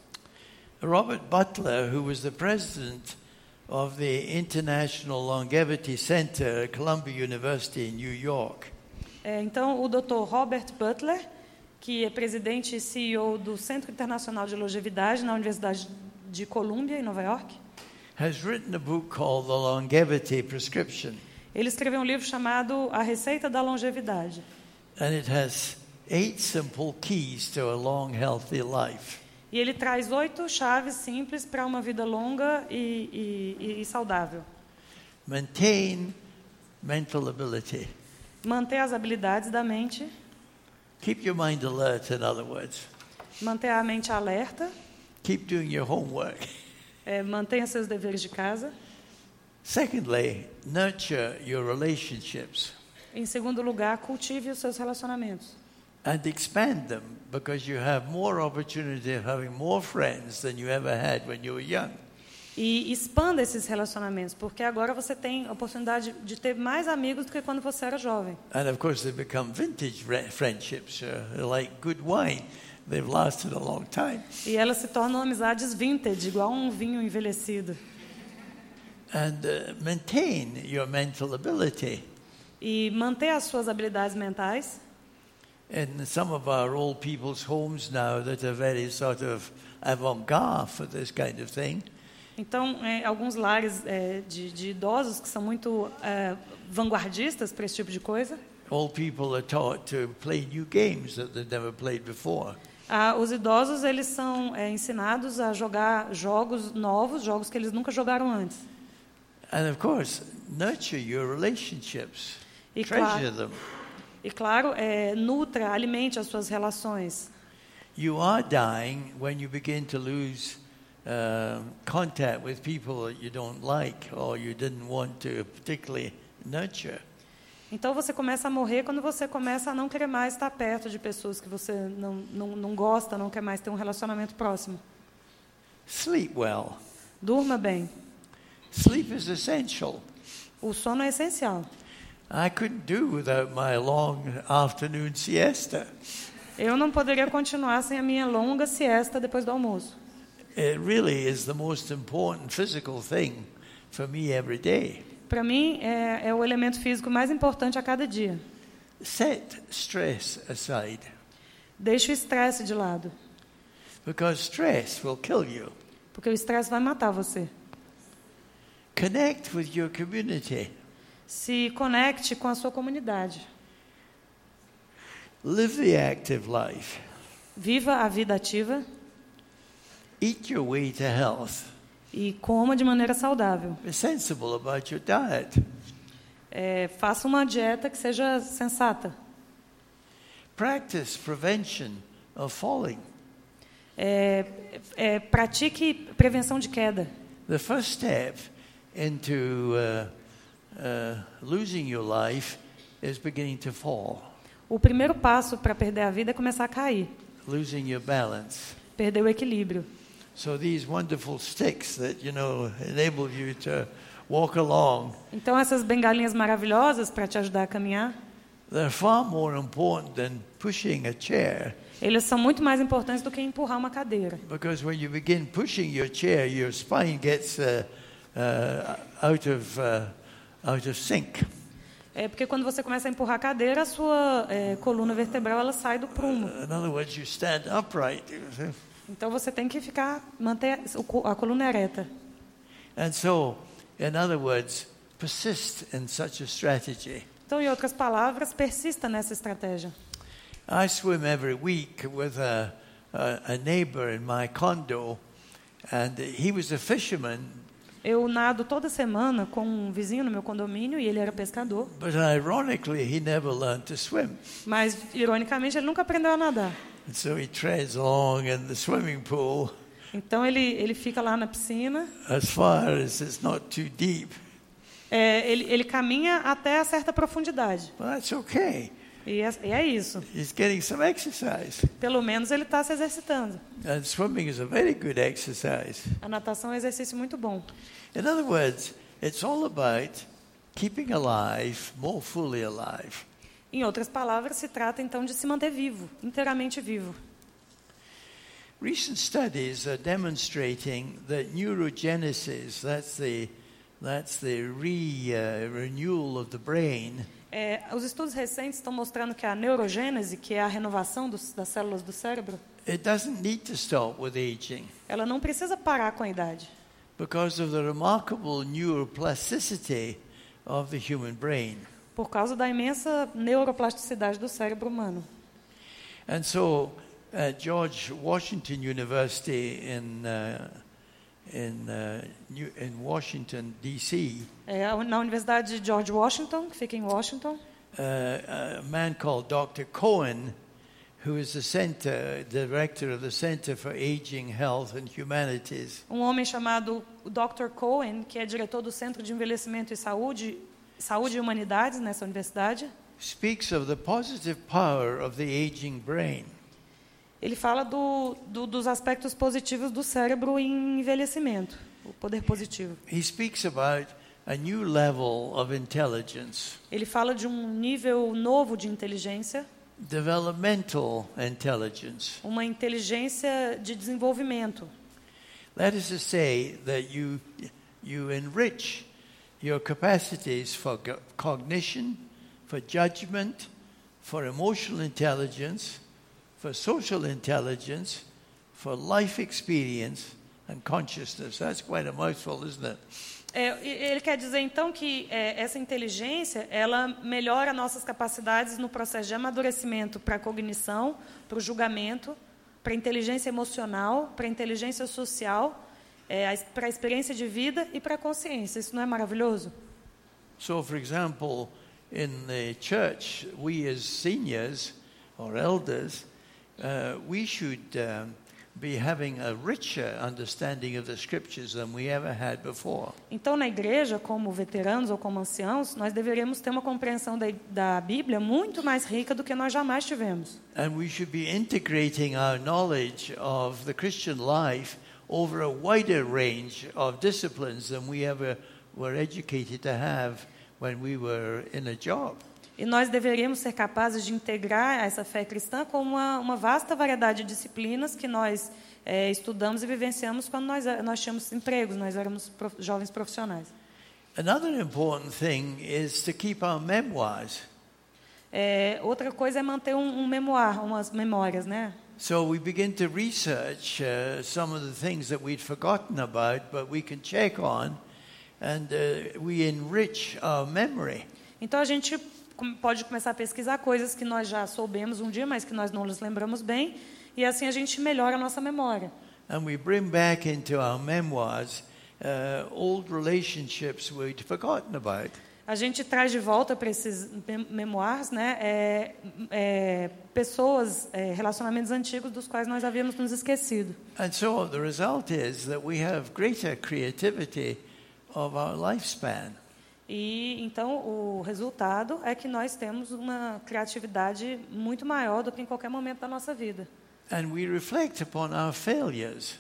Robert Butler, who was the president of the International Longevity Center at Columbia University in New York, É, então, o Dr. Robert Butler, que é presidente e CEO do Centro Internacional de Longevidade na Universidade de Columbia, em Nova York, has written a book called The Longevity Prescription, ele escreveu um livro chamado A Receita da Longevidade. and it has eight simple keys to a long, healthy life. E ele traz oito chaves simples para uma vida longa e, e- e saudável. Maintain mental ability. Manter as habilidades da mente, Keep your mind alert, in other words. manter a mente alerta, Keep doing your homework. é, mantenha seus deveres de casa. Secondly, nurture your relationships Em segundo lugar, cultive os seus relacionamentos. And expand them because you have more opportunity of having more friends than you ever had when you were young. E expanda esses relacionamentos, porque agora você tem a oportunidade de ter mais amigos do que quando você era jovem. And of course, they become vintage friendships, uh, like good wine. They've lasted a long time. E elas se tornam amizades vintage, igual um vinho envelhecido. And uh, maintain your mental ability. E manter as suas habilidades mentais. In some of our old people's homes now that are very sort of avant-garde for this kind of thing, Então, é, alguns lares é, de, de idosos que são muito é, vanguardistas para esse tipo de coisa, old people are taught to play new games that they've never played before. ah, os idosos eles são é, ensinados a jogar jogos novos, jogos que eles nunca jogaram antes. And of course, nurture your relationships, E treasure claro, them. E claro é, nutra, alimente as suas relações. You are dying when you begin to lose uh, contact with people that you don't like or you didn't want to particularly nurture. Então você começa a morrer quando você começa a não querer mais estar perto de pessoas que você não, não, não gosta, não quer mais ter um relacionamento próximo. Sleep well. Durma bem. Sleep is essential. O sono é essencial. I couldn't do without my long afternoon siesta. Eu não poderia continuar sem a minha longa siesta depois do almoço. It really is the most important physical thing for me every day. Para mim, é, é o elemento físico mais importante a cada dia. Set stress aside Deixe o estresse de lado, because stress will kill you. porque o estresse vai matar você. Connect with your community. Se conecte com a sua comunidade. Live the active life. Viva a vida ativa Eat your way to health. e coma de maneira saudável. Be sensible about your diet. É, faça uma dieta que seja sensata. Practice prevention of falling. É, é, pratique prevenção de queda. The first step into uh, uh, losing your life is beginning to fall, O primeiro passo para perder a vida é começar a cair, losing your balance. perder o equilíbrio. So these wonderful sticks that you know enable you to walk along, Então essas bengalinhas maravilhosas para te ajudar a caminhar, they're far more important than pushing a chair. eles são muito mais importantes do que empurrar uma cadeira. Because when you begin pushing your chair, your spine gets uh, uh, out of uh, out of sync. É porque quando você começa a empurrar a cadeira, a sua é, coluna vertebral ela sai do prumo. In other words, you stand upright. Então você tem que ficar manter a coluna ereta. And so, in other words, persist in such a strategy. Então, em outras palavras, persista nessa estratégia. I swim every week with a, a, a neighbor in my condo, and he was a fisherman, Eu nado toda semana com um vizinho no meu condomínio e ele era pescador, But ironically, he never learned to swim. mas ironicamente ele nunca aprendeu a nadar. And so he treads along in the swimming pool Então ele ele fica lá na piscina, as far as it's not too deep. é, ele ele caminha até a certa profundidade. But that's okay. E é, e é isso. He's getting some exercise. Pelo menos ele está se exercitando. And swimming is a very good exercise. A natação é um exercício muito bom. In other words, it's all about keeping alive, more fully alive. Em outras palavras, se trata então de se manter vivo, inteiramente vivo. Recent studies are demonstrating that neurogenesis, that's the, that's the re, uh, renewal of the brain, É, os estudos recentes estão mostrando que a neurogênese, que é a renovação dos, das células do cérebro, it doesn't need to stop with aging ela não precisa parar com a idade, because of the remarkable neuroplasticity of the human brain. por causa da imensa neuroplasticidade do cérebro humano. And so, at George Washington University in, uh, in, uh, New, in Washington, D.C., É, na Universidade de George Washington, que fica em Washington, uh, a man called Dr. Cohen, who is the center, director of the Center for Aging, Health, and Humanities, um homem chamado Dr. Cohen, que é diretor do Centro de Envelhecimento e Saúde, Saúde e Humanidades nessa universidade, speaks of the positive power of the aging brain. Ele fala do, do, dos aspectos positivos do cérebro em envelhecimento, o poder positivo. He speaks about a new level of intelligence, Ele fala de um nível novo de inteligência, developmental intelligence. uma inteligência de desenvolvimento. That is to say, that you, you enrich your capacities for cognition, for judgment, for emotional intelligence, for social intelligence, for life experience, and consciousness. That's quite a mouthful, isn't it? É, ele quer dizer então que é, essa inteligência ela melhora nossas capacidades no processo de amadurecimento para a cognição, para o julgamento, para a inteligência emocional, para a inteligência social, é, para a experiência de vida e para a consciência. Isso não é maravilhoso? So, for example, in the church, we as seniors or elders, uh, we should um, be having a richer understanding of the scriptures than we ever had before. Então, na igreja, como veteranos ou como anciãos, nós deveríamos ter uma compreensão da, da Bíblia muito mais rica do que nós jamais tivemos. And we should be integrating our knowledge of the Christian life over a wider range of disciplines than we ever were educated to have when we were in a job. E nós deveríamos ser capazes de integrar essa fé cristã com uma, uma vasta variedade de disciplinas que nós eh, estudamos e vivenciamos quando nós, nós tínhamos empregos, nós éramos prof, jovens profissionais. Another important thing is to keep our memoirs. Eh, outra coisa é manter um, um memoir, umas memórias, né? So we begin to research uh, some of the things that we'd forgotten about, but we can check on, and uh, we enrich our memory. Então a gente pode começar a pesquisar coisas que nós já soubemos um dia, mas que nós não nos lembramos bem, e assim a gente melhora a nossa memória. And we bring back into our memoirs uh, old relationships we'd forgotten about. A gente traz de volta para esses mem- memoirs, né, é, é, pessoas, é, relacionamentos antigos dos quais nós havíamos nos esquecido. And so the result is that we have greater creativity of our lifespan. E então o resultado é que nós temos uma criatividade muito maior do que em qualquer momento da nossa vida. And we reflect upon our failures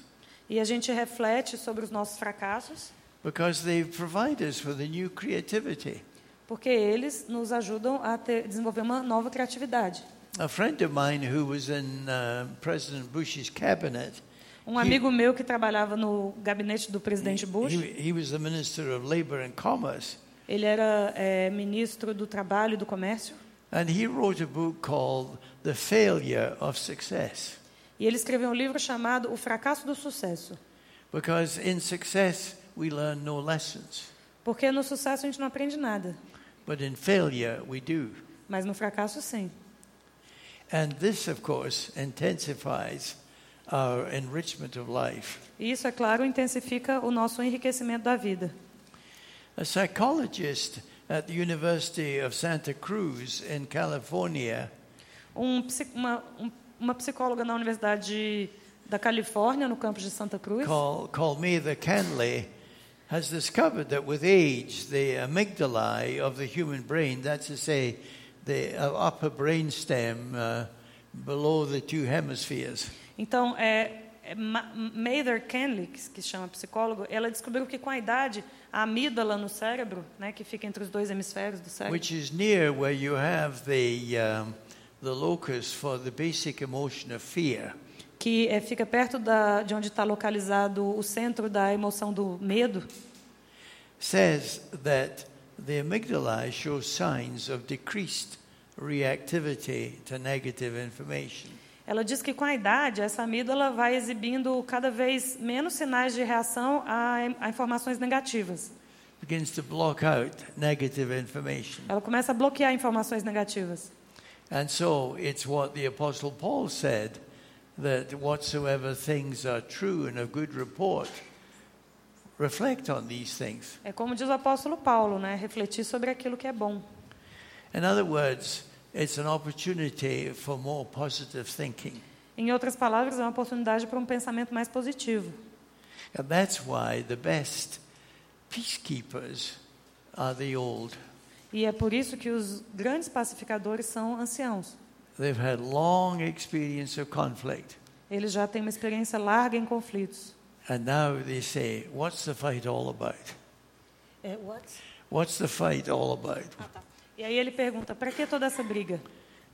E a gente reflete sobre os nossos fracassos, because they provide us with a new creativity. porque eles nos ajudam a ter, desenvolver uma nova criatividade. A friend of mine who was in uh, President Bush's cabinet, Um amigo meu que trabalhava no gabinete do presidente Bush, he, he ele era é, ministro do Trabalho e do Comércio, and he wrote a book called The Failure of Success. e ele escreveu um livro chamado O Fracasso do Sucesso. Because in success, we learn no lessons, Porque no sucesso a gente não aprende nada, but in failure, we do. mas no fracasso sim. And this, of course, intensifies our enrichment of life. E isso, é claro, intensifica o nosso enriquecimento da vida. A psychologist at the University of Santa Cruz in California. Um uma, um- uma psicóloga na Universidade da Califórnia, no campus de Santa Cruz, called, called Mather Canley has discovered that with age, the amygdalae of the human brain, that's to say, the uh, upper brainstem uh, below the two hemispheres, Então, é, é Ma- Mather que, que se chama psicólogo, ela descobriu que com a idade, a amígdala no cérebro, né, que fica entre os dois hemisférios do cérebro, which is near where you have the, um, the locus for the basic emotion of fear. que é, fica perto da, de onde está localizado o centro da emoção do medo, says that the amygdala shows signs of decreased reactivity to negative information. Ela diz que com a idade, essa amígdala vai exibindo cada vez menos sinais de reação a, a informações negativas. Begins to block out negative information. Ela começa a bloquear informações negativas. And so it's what the Apostle Paul said that whatsoever things are true and of good report, reflect on these things. É como diz o apóstolo Paulo, né? Refletir sobre aquilo que é bom. In other words, it's an opportunity for more positive thinking. Em outras palavras, é uma oportunidade para um pensamento mais positivo. And that's why the best peacekeepers are the old. E é por isso que os grandes pacificadores são anciãos. They've had long experience of conflict. Eles já têm uma experiência larga em conflitos. And now they say, what's the fight all about? É, what? What's the fight all about? E aí ele pergunta: para que toda essa briga?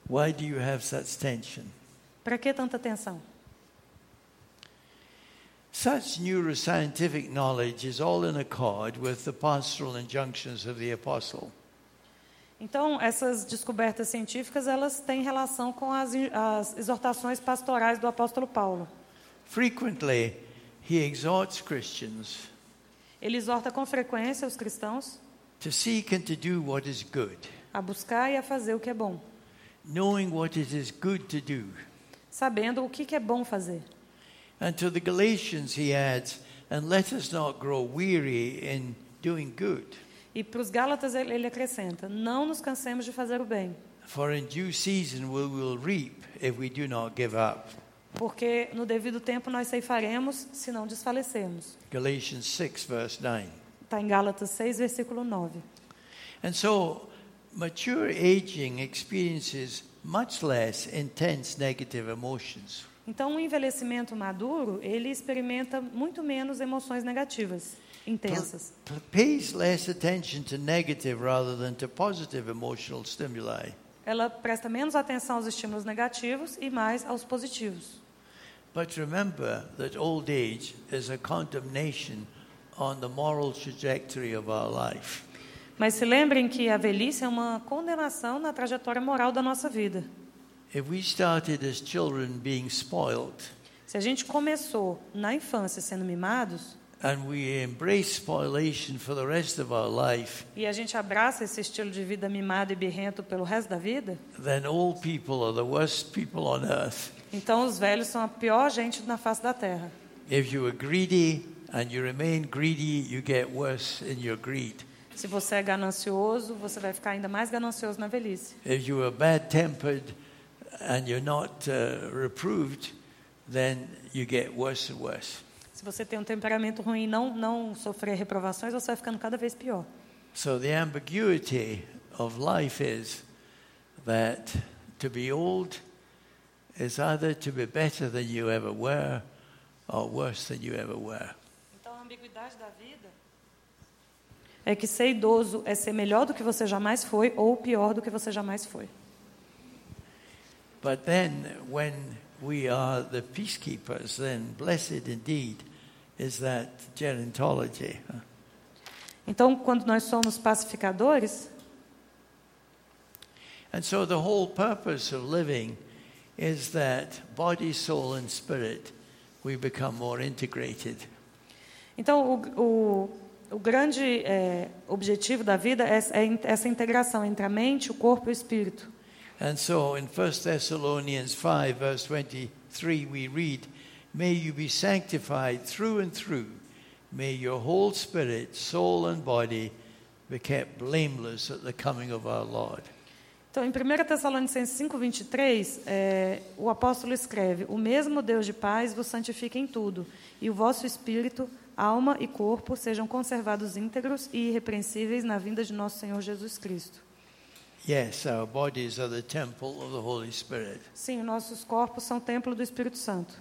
Why do you have such tension? Para que tanta tensão? Such neuroscientific knowledge is all in accord with the pastoral injunctions of the apostle. Então, essas descobertas científicas elas têm relação com as, as exortações pastorais do apóstolo Paulo. Frequently, he exhorts Christians Ele exorta com frequência os cristãos to seek and to do what is good, a buscar e a fazer o que é bom, knowing what it is good to do. sabendo o que que é bom fazer. And to the Galatians, he adds, and let us not grow weary in doing good, E para os Gálatas ele acrescenta: não nos cansemos de fazer o bem, porque no devido tempo nós ceifaremos se não desfalecermos. Galatians 6, verse 9. Está em Gálatas 6, versículo 9. And so, mature aging experiences much less intense negative emotions. Então, o envelhecimento maduro, ele experimenta muito menos emoções negativas, intensas. Pays less attention to negative rather than to positive emotional stimuli. Ela presta menos atenção aos estímulos negativos e mais aos positivos. But remember that old age is a condemnation on the moral trajectory of our life. Mas se lembrem que a velhice é uma condenação na trajetória moral da nossa vida. If we started as children being spoiled Se a gente começou na infância sendo mimados and we embrace spoliation for the rest of our life, e a gente abraça esse estilo de vida mimado e birrento pelo resto da vida, then old people are the worst people on earth. então os velhos são a pior gente na face da terra. If you are greedy and you remain greedy, you get worse in your greed. Se você é ganancioso, você vai ficar ainda mais ganancioso na velhice. If you are bad tempered and you're not uh, reproved, then you get worse and worse. Se você tem um temperamento ruim não, não sofrer reprovações, você vai ficando cada vez pior. So the ambiguity of life is that to be old is either to be better than you ever were or worse than you ever were. A ambiguidade da vida é que ser idoso é ser melhor do que você jamais foi ou pior do que você jamais foi. But then when we are the peacekeepers, then blessed indeed is that gerontology. Então, quando nós somos pacificadores, And so the whole purpose of living is that body, soul, and spirit we become more integrated. Então o, o, o grande é, objetivo da vida é, é essa integração entre a mente, o corpo e o espírito. And so in 1 Thessalonians 5, verse 23, we read, May you be sanctified through and through. May your whole spirit, soul, and body be kept blameless at the coming of our Lord. Então, em 1 Tessalonicenses 5,23, é, o apóstolo escreve: O mesmo Deus de paz vos santifica em tudo, e o vosso espírito, alma e corpo sejam conservados íntegros e irrepreensíveis na vinda de nosso Senhor Jesus Cristo. Yes, our bodies are the temple of the Holy Spirit. Sim, nossos corpos são templo do Espírito Santo.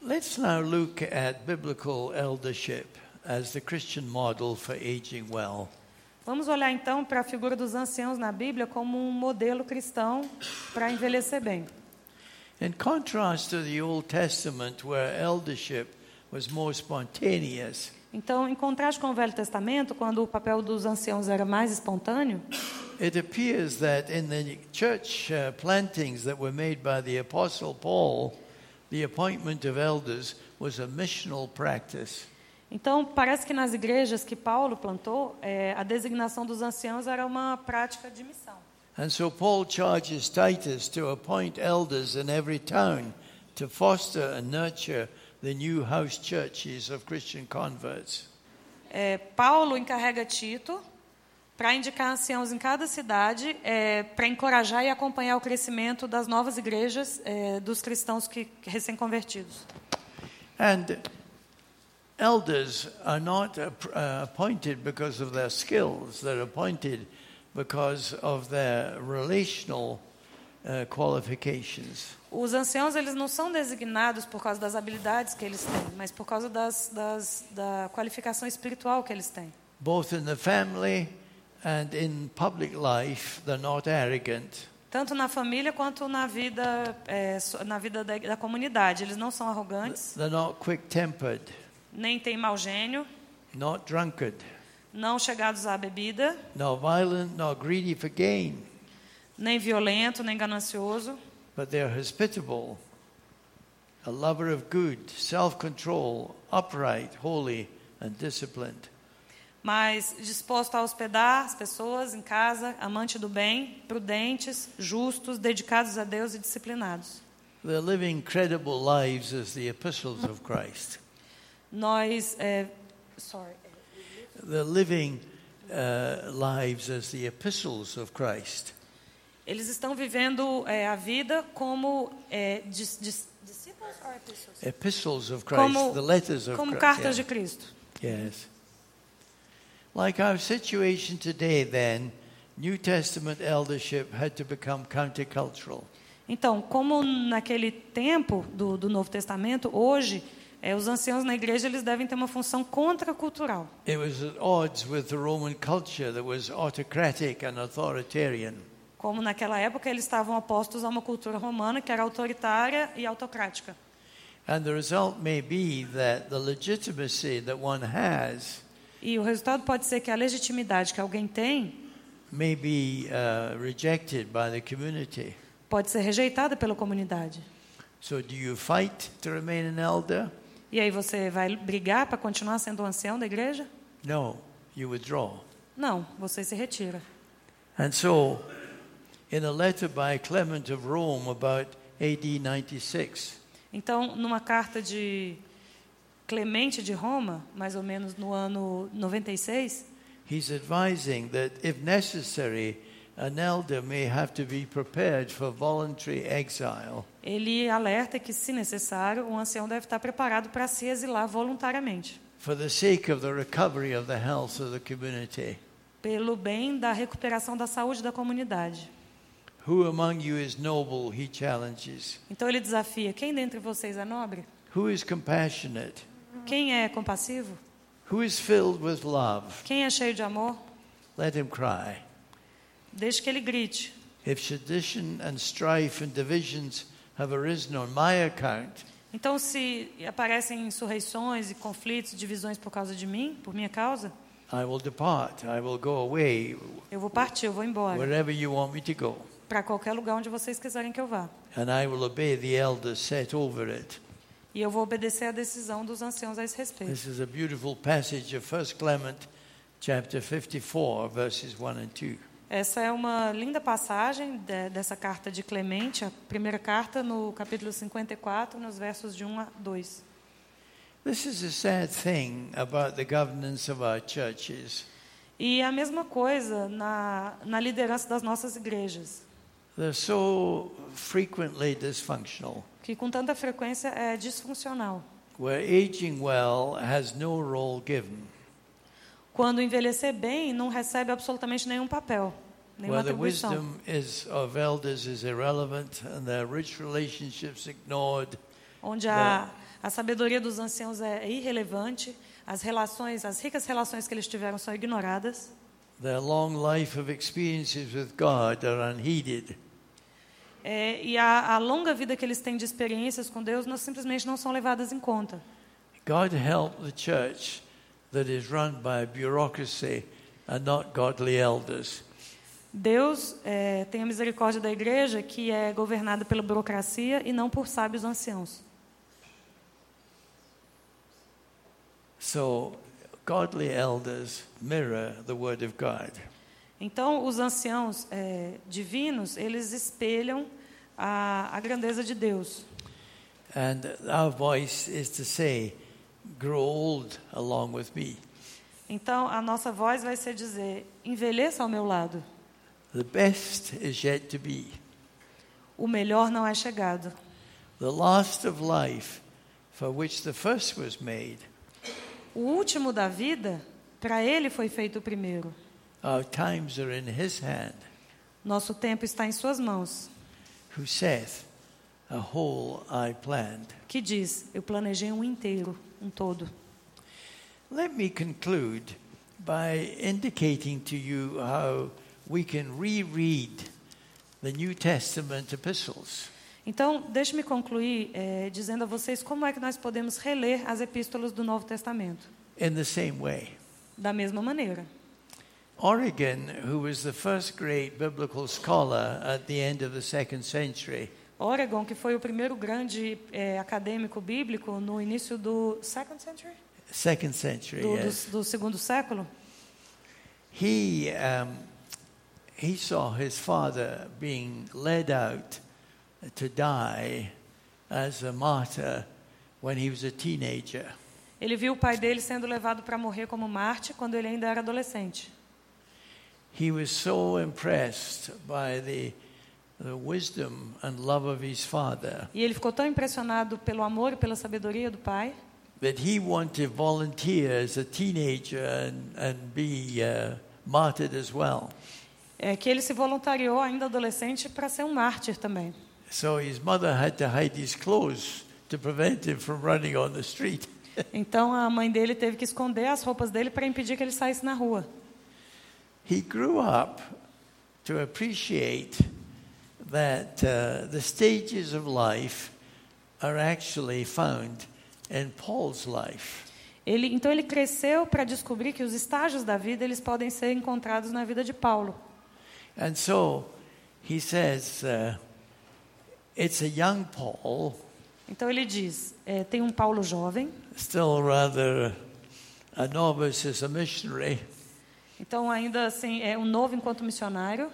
Let's now look at biblical eldership as the Christian model for aging well. Vamos olhar então para a figura dos anciãos na Bíblia como um modelo cristão para envelhecer bem. In contrast to the Old Testament, where eldership was more spontaneous, Então, em contraste com o Velho Testamento, quando o papel dos anciãos era mais espontâneo, it appears that in the church uh, plantings that were made by the Apostle Paul, the appointment of elders was a missional practice. então parece que nas igrejas que Paulo plantou, eh, a designação dos anciãos era uma prática de missão. And so Paul charges Titus to appoint elders in every town to foster and nurture the new house churches of Christian converts. Eh, Paulo encarrega Tito para indicar anciãos em cada cidade, eh, para encorajar e acompanhar o crescimento das novas igrejas eh, dos cristãos que recém-convertidos. And elders are not uh, appointed because of their skills, they're appointed because of their relational uh, qualifications. Os anciãos eles não são designados por causa das habilidades que eles têm, mas por causa das, das, da qualificação espiritual que eles têm. Both in the family and in public life, they're not arrogant. Tanto na família quanto na vida, é, na vida da, da comunidade. Eles não são arrogantes, They're not quick tempered, nem têm mau gênio, not drunkard, não chegados à bebida, nor violent, nor greedy for gain, nem violento, nem ganancioso, but they're hospitable, a lover of good, self control, upright, holy, and disciplined. mas disposto a hospedar as pessoas em casa, amante do bem, prudentes, justos, dedicados a Deus e disciplinados. They're living credible lives as the epistles of Christ. Nós, é, sorry, They're living uh, lives as the epistles of Christ. eles estão vivendo é, a vida como é, dis, dis, discípulos or epistles? Epistles of Christ, como, the letters of como Christ. cartas de yeah. Cristo. Yes. Like our situation today, then, New Testament eldership had to become countercultural. Então, como naquele tempo do, do Novo Testamento, hoje, é, os anciãos na igreja eles devem ter uma função contracultural. It was at odds with the Roman culture that was autocratic and authoritarian. Como naquela época eles estavam opostos a uma cultura romana que era autoritária e autocrática. And the result may be that the legitimacy that one has E o resultado pode ser que a legitimidade que alguém tem may be uh, rejected by the community. pode ser rejeitada pela comunidade. So, do you fight to remain an elder? E aí você vai brigar para continuar sendo ancião da igreja? No, you withdraw. Não, você se retira. And so, in a letter by Clement of Rome about AD 96, Então, numa carta de Clemente de Roma, mais ou menos no ano 96, he's advising that if necessary, an elder may have to be prepared for voluntary exile ele alerta que, se necessário, um ancião deve estar preparado para se exilar voluntariamente, for the sake of the recovery of the health of the community. pelo bem da recuperação da saúde da comunidade. Who among you is noble? He challenges. Então ele desafia: quem dentre vocês é nobre? Who is compassionate? Quem é compassivo? Who is filled with love? Quem é cheio de amor? Let him cry. Deixe que ele grite. If sedition and strife and divisions have arisen on my account, Então, se aparecem insurreições e conflitos, divisões por causa de mim, por minha causa, I will depart. I will go away eu vou partir, eu vou embora wherever you want me to go. para qualquer lugar onde vocês quiserem que eu vá. And I will obey the elders set over it. E eu vou obedecer a decisão dos anciãos a esse respeito. This is a beautiful passage of 1 Clement chapter 54, verses 1 and 2. Essa é uma linda passagem de- dessa carta de Clemente, a primeira carta, no capítulo 54, nos versos de 1 a 2. This is a sad thing about the governance of our churches. E a mesma coisa na, na liderança das nossas igrejas, They're so frequently dysfunctional, que com tanta frequência é disfuncional. where aging well has no role given, Quando envelhecer bem, não recebe absolutamente nenhum papel, nenhuma where the atribuição. wisdom is, of elders is irrelevant and their rich relationships ignored. onde a, a sabedoria dos anciãos é irrelevante, as relações, as ricas relações que eles tiveram são ignoradas, Their long life of experiences with God are unheeded. é, e a, a longa vida que eles têm de experiências com Deus não, simplesmente não são levadas em conta. God help the church that is run by bureaucracy and not godly elders. Deus é, tem a misericórdia da igreja que é governada pela burocracia e não por sábios anciãos. So, godly elders mirror the Word of God. Então, os anciãos é, divinos, eles espelham a, a grandeza de Deus. And our voice is to say, Grow old along with me. Então, a nossa voz vai ser dizer: envelheça ao meu lado. The best is yet to be. O melhor não é chegado. The last of life, for which the first was made. O último da vida, para ele foi feito o primeiro. Our times are in His hand, Nosso tempo está em suas mãos. who saith, A whole I planned. Que diz: Eu planejei um inteiro, um todo. Let me conclude by indicating to you how we can reread the New Testament epistles. Então, deixe-me concluir eh, dizendo a vocês como é que nós podemos reler as epístolas do Novo Testamento. in the same way. Da mesma maneira. Origen, who was the first great biblical scholar at the end of the second century, Oregon, que foi o primeiro grande eh, acadêmico bíblico no início do second century? second century, Do, yes, do, do segundo século, he, um, he saw his father being led out to die as a martyr when he was a teenager. ele viu o pai dele sendo levado para morrer como Marte quando ele ainda era adolescente. He was so impressed by the, the wisdom and love of his father E ele ficou tão impressionado pelo amor e pela sabedoria do pai that he wanted to volunteer as a teenager and, and be uh, martyred as well. É, que ele se voluntariou ainda adolescente para ser um mártir também. So his mother had to hide his clothes to prevent him from running on the street. Então a mãe dele teve que esconder as roupas dele para impedir que ele saísse na rua. He grew up to appreciate that uh, the stages of life are actually found in Paul's life. Ele, então ele cresceu para descobrir que os estágios da vida eles podem ser encontrados na vida de Paulo. And so he says, uh, it's a young Paul, Então ele diz, é, tem um Paulo jovem, still rather a novice as a missionary, então ainda assim é um novo enquanto missionário,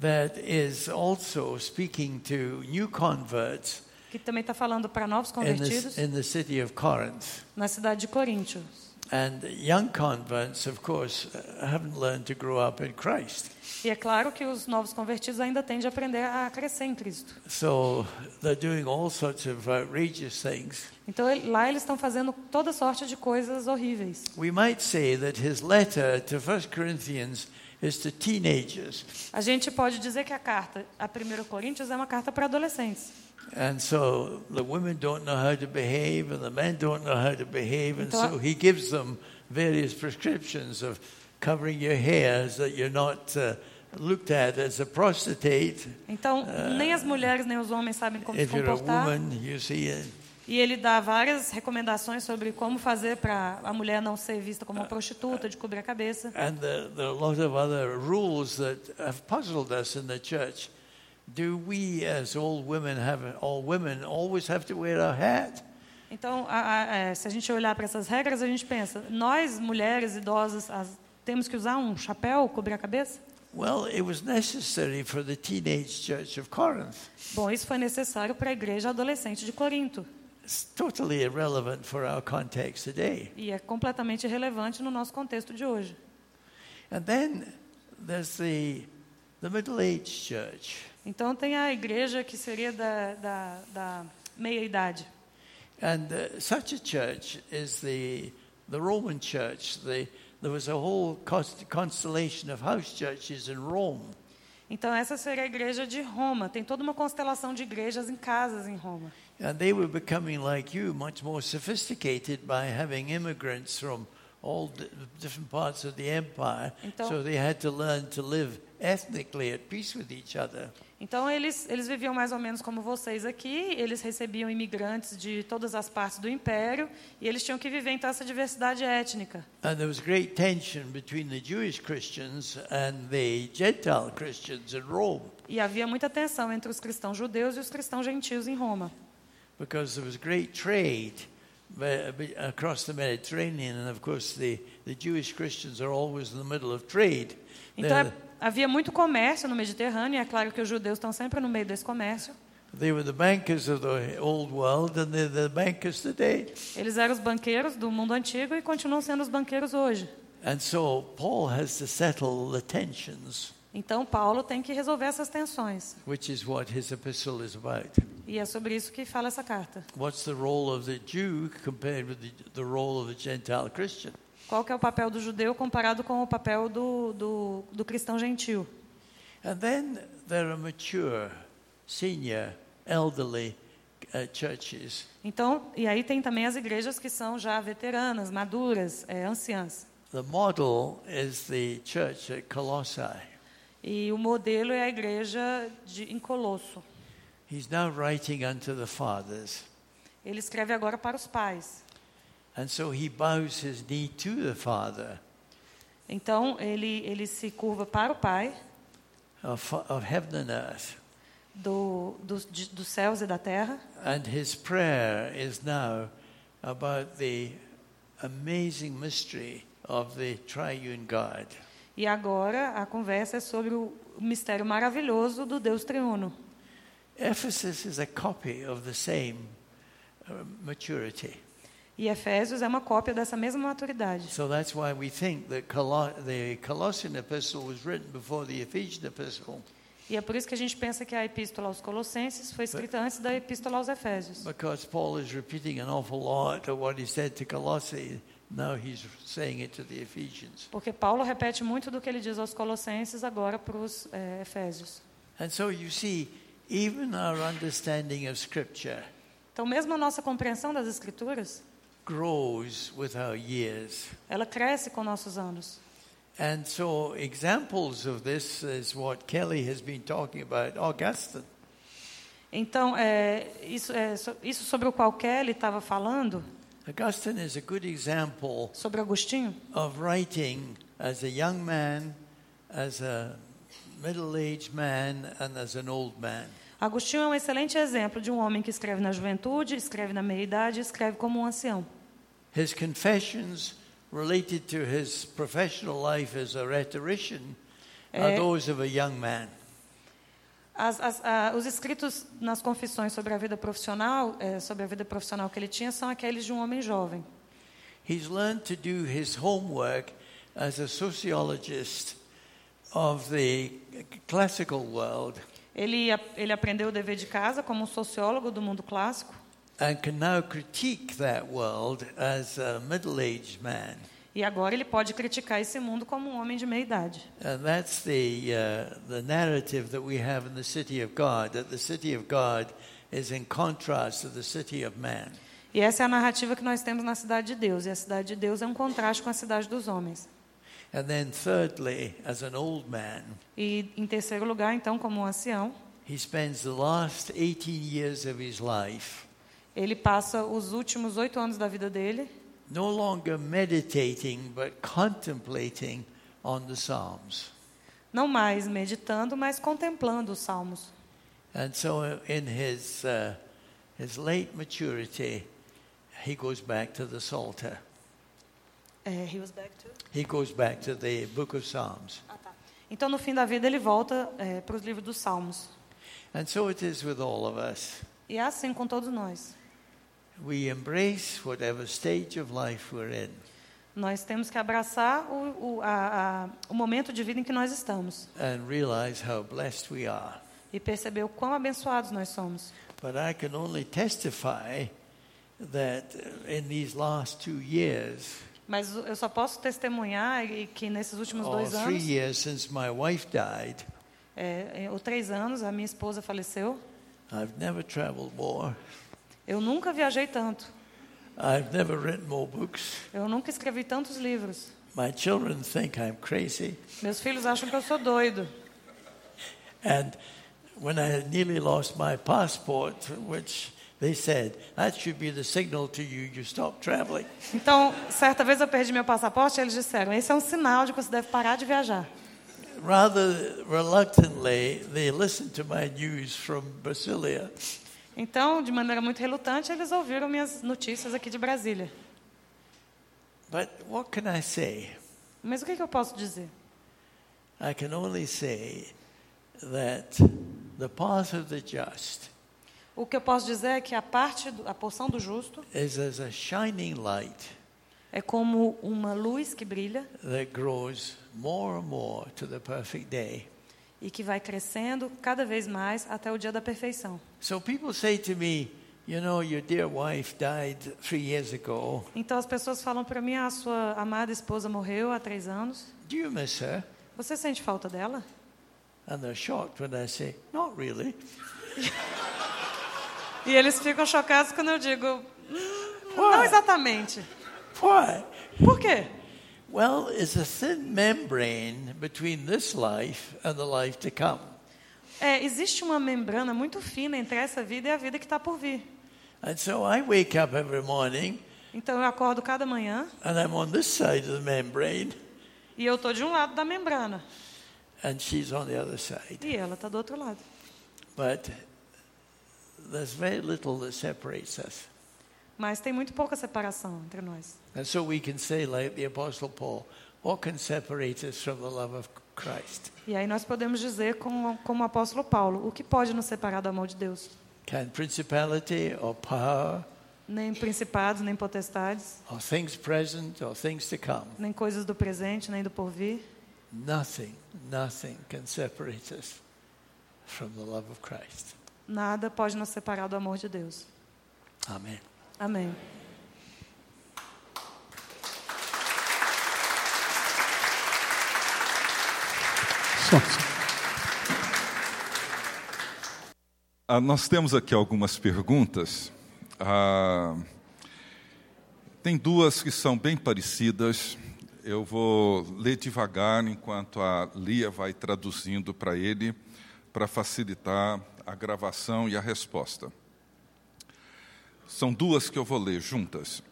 that is also speaking to new converts que também está falando para novos in convertidos the, in the city of Corinth. na cidade de Coríntios. And young converts, of course, uh, haven't learned to grow up in Christ. E é claro que os novos convertidos ainda têm de aprender a crescer em Cristo. So they're doing all sorts of outrageous things. Então lá eles estão fazendo toda sorte de coisas horríveis. We might say that his letter to 1 Corinthians is to teenagers. A gente pode dizer que a carta, a 1 Coríntios, é uma carta para adolescentes. And so the women don't know how to behave, and the men don't know how to behave, and Então- so he gives them various prescriptions of covering your hair so that you're not uh, looked at as a prostitute. Então, nem as mulheres nem os homens sabem como se comportar. E ele dá várias recomendações sobre como fazer para a mulher não ser vista como uma prostituta, de cobrir a cabeça. And there, there are a lot of other rules that have puzzled us in the church. Do we, as old women, have all women always have to wear a hat? Então, a- a- é, se a gente olhar para essas regras, a gente pensa: nós, mulheres idosas, as- temos que usar um chapéu, cobrir a cabeça? Well, it was necessary for the teenage church of Corinth. Bom, isso foi necessário para a igreja adolescente de Corinto. It's totally irrelevant for our context today. E é completamente irrelevante no nosso contexto de hoje. And then there's the, the middle aged church. Então tem a igreja que seria da, da, da meia-idade. And uh, such a church is the, the Roman church. The, there was a whole const- constellation of house churches in Rome. Então essa seria a igreja de Roma. Tem toda uma constelação de igrejas em casas em Roma. And they were becoming like you, much more sophisticated by having immigrants from all di- different parts of the empire. Então- so they had to learn to live ethnically at peace with each other. Então eles, eles viviam mais ou menos como vocês aqui, eles recebiam imigrantes de todas as partes do império e eles tinham que viver então essa diversidade étnica. And there was great tension between the Jewish Christians and the Gentile Christians in Rome E havia muita tensão entre os cristãos judeus e os cristãos gentios em Roma, because there was great trade across the Mediterranean. And of course, the, the Jewish Christians are always in the middle of trade. Então havia muito comércio no Mediterrâneo, e é claro que os judeus estão sempre no meio desse comércio. They were the bankers of the old world, and they're the bankers today. Eles eram os banqueiros do mundo antigo e continuam sendo os banqueiros hoje. And so Paul has to settle the tensions, Então Paulo tem que resolver essas tensões. which is what his epistle is about. E é sobre isso que fala essa carta. What's the role of the Jew compared with the, the role of the Gentile Christian? Qual é o papel do judeu comparado com o papel do, do, do cristão gentil? And then there are mature, senior, elderly uh, churches. Então, e aí tem também as igrejas que são já veteranas, maduras, é, anciãs. The model is the church at Colossae. E o modelo é a igreja de, em Colosso. He's now writing unto the fathers. Ele escreve agora para os pais. And so he bows his knee to the Father Então, ele, ele se curva para o Pai of, of heaven and earth. do, do, de, dos céus e da terra. And his prayer is now about the amazing mystery of the triune God. E agora a conversa é sobre o mistério maravilhoso do Deus triuno. Ephesus is a copy of the same uh, maturity. E Efésios é uma cópia dessa mesma maturidade. So that's why we think that Colo- the Colossian epistle was written before the Ephesian epistle, E é por isso que a gente pensa que a epístola aos Colossenses foi escrita antes da epístola aos Efésios. because Paul is repeating an awful lot of what he said to Colossae. Now he's saying it to the Ephesians. Porque Paulo repete muito do que ele diz aos Colossenses agora para os é, Efésios. And so you see, even our understanding of Scripture Então, mesmo a nossa compreensão das Escrituras, grows with our years. ela cresce com nossos anos. And so, examples of this is what Kelly has been talking about Augustine. Então, é, isso, é, so- isso sobre o qual Kelly estava falando, Augustine is a good example sobre Agostinho, of writing as a young man, as a middle aged man, and as an old man. Agostinho é um excelente exemplo de um homem que escreve na juventude, escreve na meia-idade escreve como um ancião. His confessions related to his professional life as a rhetorician are Eh, those of a young man. As- as- a- os escritos nas confissões sobre a vida profissional, é, sobre a vida profissional que ele tinha, são aqueles de um homem jovem. He's learned to do his homework as a sociologist of the classical world Ele, ele aprendeu o dever de casa como um sociólogo do mundo clássico and can now critique that world as a middle aged man. E agora ele pode criticar esse mundo como um homem de meia idade. And that's the, uh, the narrative that we have in the city of God, that the city of God is in contrast to the city of man. E essa é a narrativa que nós temos na cidade de Deus. E a cidade de Deus é um contraste com a cidade dos homens. And then, thirdly, as an old man, E em terceiro lugar, então, como um ancião, he spends the last 18 years of his life ele passa os últimos oito anos da vida dele no longer meditating but contemplating on the Psalms. não mais meditando, mas contemplando os salmos. And so, in his, uh, his late maturity, he goes back to the Psalter. É, he was back to... He goes back to the book of Psalms. Ah, tá. Então, no fim da vida, ele volta é, para os livros dos Salmos. And so it is with all of us. E é assim com todos nós. We embrace whatever stage of life we're in. Nós temos que abraçar o, o, a, a, o momento de vida em que nós estamos and realize how blessed we are. e perceber o quão abençoados nós somos. But I can only testify that in these last two years, Mas eu só posso testemunhar que nesses últimos dois three anos, years since my wife died, é, é, ou três anos, a minha esposa faleceu. I've never traveled more. Eu nunca viajei tanto. I've never written more books. Eu nunca escrevi tantos livros. My children think I'm crazy. Meus filhos acham que eu sou doido. And when I nearly lost my passport, which they said, that should be the signal to you, you stop traveling. Então, certa vez eu perdi meu passaporte e eles disseram: esse é um sinal de que você deve parar de viajar. Rather reluctantly, they listened to my news from Brasilia. Então, de maneira muito relutante, eles ouviram minhas notícias aqui de Brasília. But what can I say? Mas o que, que eu posso dizer? I can only say that the path of the just O que eu posso dizer é que a parte, do- a porção do justo is as a shining light é como uma luz que brilha that grows more and more to the perfect day. e que vai crescendo cada vez mais até o dia da perfeição. So people say to me, you know, your dear wife died three years ago. Então as pessoas falam para mim: a sua amada esposa morreu há três anos. Do you miss her? Você sente falta dela? And they're shocked when I say, not really. E eles ficam chocados quando eu digo: "Hum, não exatamente. Why? Por quê? Well, it's a thin membrane between this life and the life to come. É, existe uma membrana muito fina entre essa vida e a vida que está por vir. And so I wake up every morning Então eu acordo cada manhã and I'm on this side of the membrane e eu estou de um lado da membrana and she's on the other side. e ela está do outro lado. But there's very little that separates us. Mas tem muito pouca separação entre nós. And so we can say, like the Apostle Paul, what can separate us from the love of Christ? E aí nós podemos dizer, como, como o apóstolo Paulo, o que pode nos separar do amor de Deus? Can principality or power Nem principados, nem potestades, or things present or things to come? nem coisas do presente, nem do porvir. Nothing, nothing can separate us from the love of Christ. Nada pode nos separar do amor de Deus. Amen. Amém. Ah, nós temos aqui algumas perguntas. Ah, tem duas que são bem parecidas. Eu vou ler devagar enquanto a Lia vai traduzindo para ele, para facilitar a gravação e a resposta. São duas que eu vou ler juntas.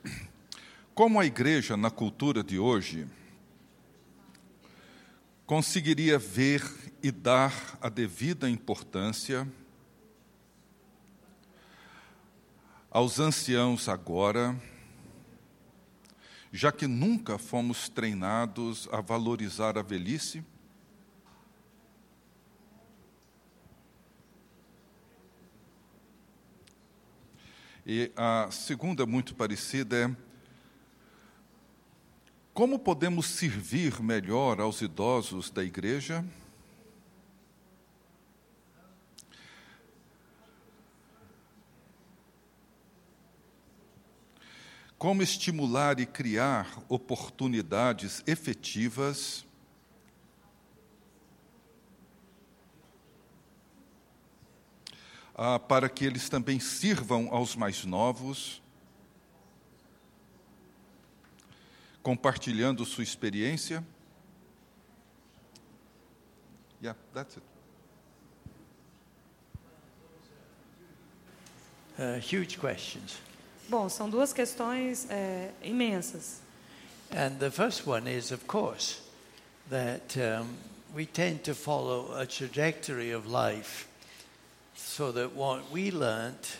Como a igreja, na cultura de hoje, conseguiria ver e dar a devida importância aos anciãos agora, já que nunca fomos treinados a valorizar a velhice? E a segunda, muito parecida, é: como podemos servir melhor aos idosos da igreja? Como estimular e criar oportunidades efetivas ah, para que eles também sirvam aos mais novos, compartilhando sua experiência? Yeah, that's it. Uh, huge questions. Bom, são duas questões é, imensas. And the first one is, of course, that um, we tend to follow a trajectory of life so that what we learnt,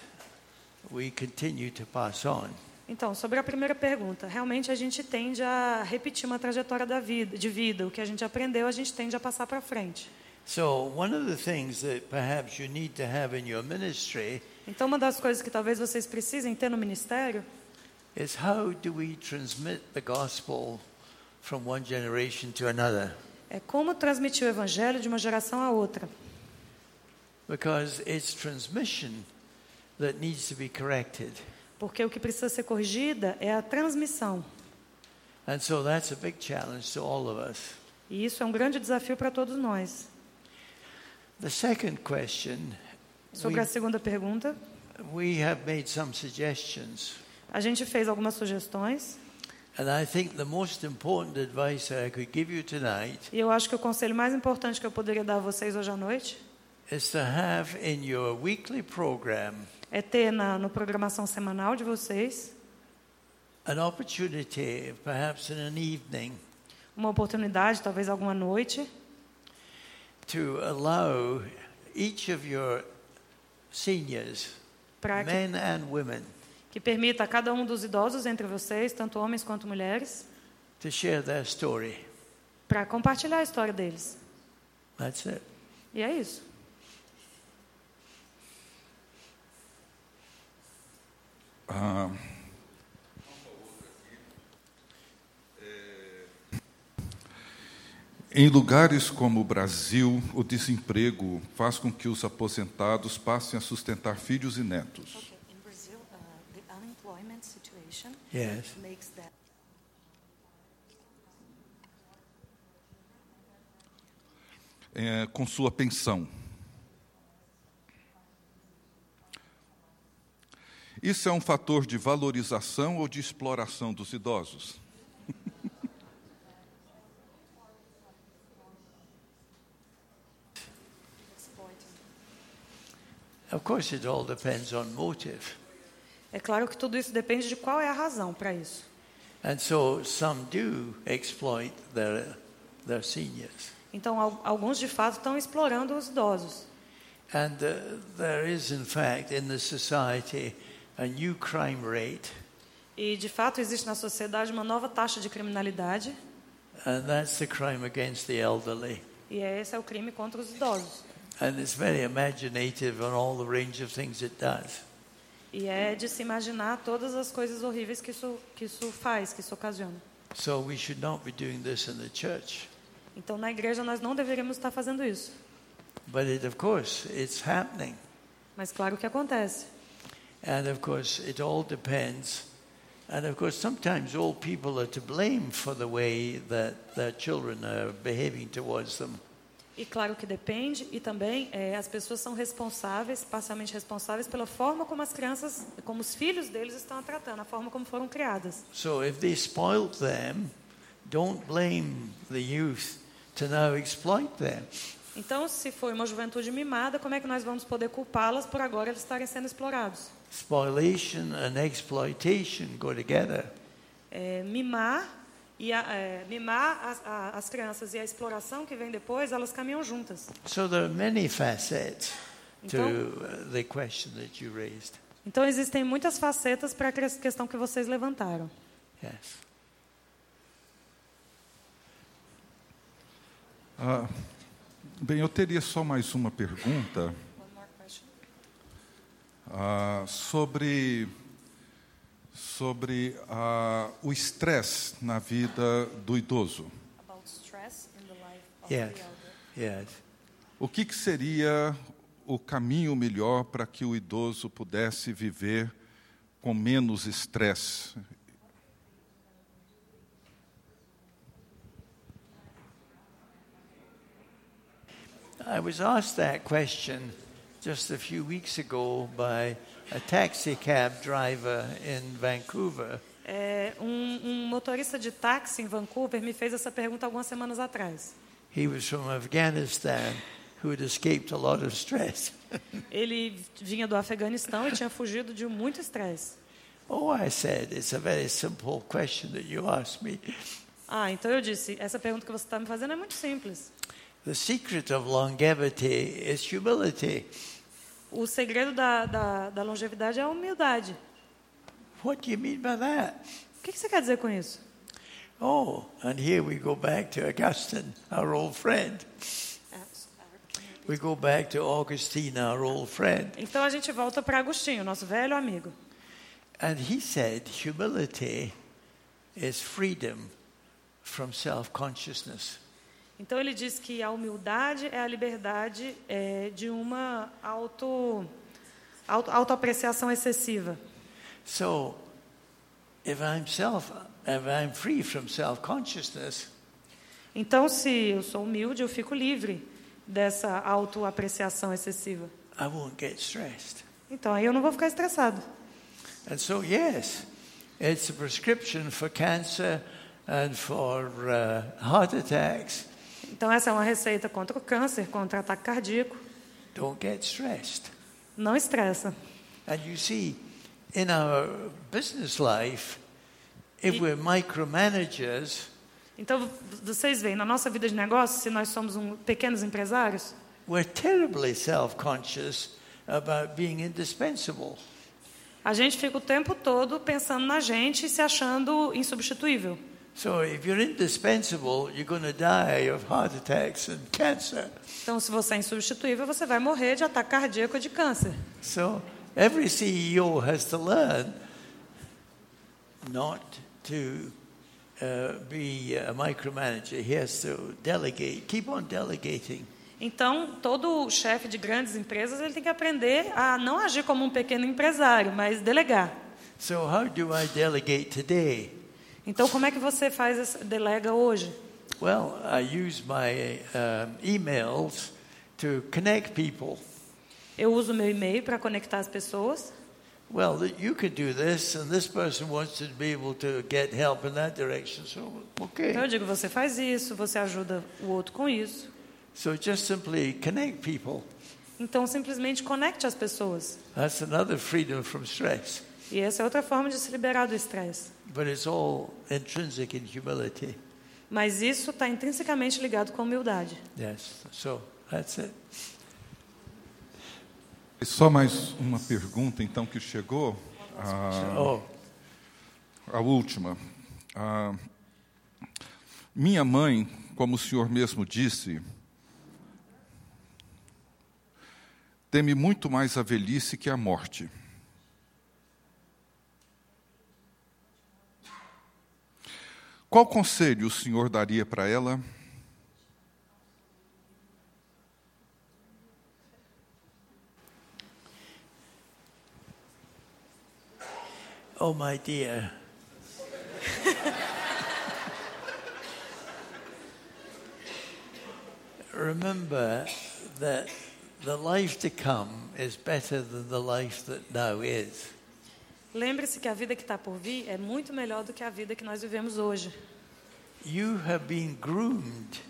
we continue to pass on. Então, sobre a primeira pergunta, realmente a gente tende a repetir uma trajetória da vida, de vida. O que a gente aprendeu, a gente tende a passar para frente. So, one of the things that perhaps you need to have in your ministry Então, uma das coisas que talvez vocês precisem ter no ministério is how do we transmit the gospel from one generation to another? é como transmitir o evangelho de uma geração a outra. Because it's transmission that needs to be corrected. Porque o que precisa ser corrigida é a transmissão. And so that's a big challenge to all of us. E isso é um grande desafio para todos nós. The second question Sobre we, a segunda pergunta, we have made some suggestions. a gente fez algumas sugestões. And I think the most important advice I could give you tonight E eu acho que o conselho mais importante que eu poderia dar a vocês hoje à noite is to have in your weekly program é ter na no programação semanal de vocês an opportunity, perhaps in an evening, uma oportunidade, talvez alguma noite, to allow each of your seniors, para que, men and women, que permita a cada um dos idosos entre vocês, tanto homens quanto mulheres, to share their story. para compartilhar a história deles. That's it. E é isso. Ah, Em lugares como o Brasil, o desemprego faz com que os aposentados passem a sustentar filhos e netos. Yes. that é, com sua pensão. Isso é um fator de valorização ou de exploração dos idosos? Of course, it all depends on motive. É claro que tudo isso depende de qual é a razão para isso. And so some do exploit their, their seniors. Então, al- alguns de fato estão explorando os idosos. And uh, there is, in fact, in the society, a new crime rate, E de fato existe na sociedade uma nova taxa de criminalidade, and that's the crime against the elderly. e esse é o crime contra os idosos. And it's very imaginative on all the range of things it does. E é de se imaginar todas as coisas horríveis que isso, que isso faz, que isso ocasiona. So we should not be doing this in the church. Então, na igreja, nós não deveríamos estar fazendo isso. But it, of course, it's happening. Mas claro que acontece. And of course, it all depends. And of course, sometimes old people are to blame for the way that their children are behaving towards them. E claro que depende, e também é, as pessoas são responsáveis, parcialmente responsáveis, pela forma como as crianças, como os filhos deles estão a tratando, a forma como foram criadas. So if they spoiled them, don't blame the youth to now exploit them. Então, se foi uma juventude mimada, como é que nós vamos poder culpá-las por agora eles estarem sendo explorados? Spoliation and exploitation go together. É, mimar e a, é, mimar as, a, as crianças e a exploração que vem depois, elas caminham juntas. So there are many facets to Então- uh, the question that you raised. Então, existem muitas facetas para a que- questão que vocês levantaram. Yes. Ah, bem, eu teria só mais uma pergunta ah, sobre sobre ah, o estresse na vida do idoso. Yes. Yes. O que, que seria o caminho melhor para que o idoso pudesse viver com menos estresse? I was asked that question just a few weeks ago by a taxi cab driver in Vancouver. É, um, um motorista de táxi em Vancouver me fez essa pergunta algumas semanas atrás. He was from Afghanistan who had escaped a lot of stress. Ele vinha do Afeganistão e tinha fugido de muito estresse. oh, I said, it's a very simple question that you asked me. Ah, então eu disse, essa pergunta que você está me fazendo é muito simples. The secret of longevity is humility. O segredo da, da, da longevidade é a humildade. What do you mean by that? O que que você quer dizer com isso? Oh, and here we go back to Augustine, our old friend. We go back to Augustine, our old friend. Então a gente volta para Agostinho, nosso velho amigo. And he said humility is freedom from self consciousness. Então ele diz que a humildade é a liberdade é, de uma auto, auto autoapreciação excessiva. So, if I'm self, if I'm free from self consciousness, Então se eu sou humilde, eu fico livre dessa autoapreciação excessiva. I won't get stressed. Então aí eu não vou ficar estressado. And so, yes, it's a prescription for cancer and for uh, heart attacks. Então essa é uma receita contra o câncer, contra o ataque cardíaco. Don't get stressed. Não estressa. And you see, in our business life, if E- we're micromanagers, Então vocês veem, na nossa vida de negócio, se nós somos um, pequenos empresários, we're terribly self conscious about being indispensable. a gente fica o tempo todo pensando na gente e se achando insubstituível. So if you're indispensable, you're going to die of heart attacks and cancer. Então, se você é insubstituível, você vai morrer de ataque cardíaco ou de câncer. So every CEO has to learn not to uh, be a micromanager. He has to delegate, keep on delegating. Então, todo chefe de grandes empresas ele tem que aprender a não agir como um pequeno empresário, mas delegar. So how do I delegate today? Então, como é que você faz essa, delega hoje? Well, I use my um, emails to connect people. Eu uso meu e-mail para conectar as pessoas. Well, you could do this, and this person wants to be able to get help in that direction. So, okay. Então, eu digo, você faz isso, você ajuda o outro com isso. So just simply connect people. Então, simplesmente conecte as pessoas. That's another freedom from stress. E essa é outra forma de se liberar do estresse. But it's all intrinsic in humility. Mas isso está intrinsecamente ligado com humildade. Yes. So that's it. E Só mais uma pergunta, então, que chegou. A, Oh, a última. A, minha mãe, como o senhor mesmo disse, teme muito mais a velhice que a morte. Qual conselho o senhor daria para ela? oh, my dear. Remember that the life to come is better than the life that now is. Lembre-se que a vida que está por vir é muito melhor do que a vida que nós vivemos hoje. You have been groomed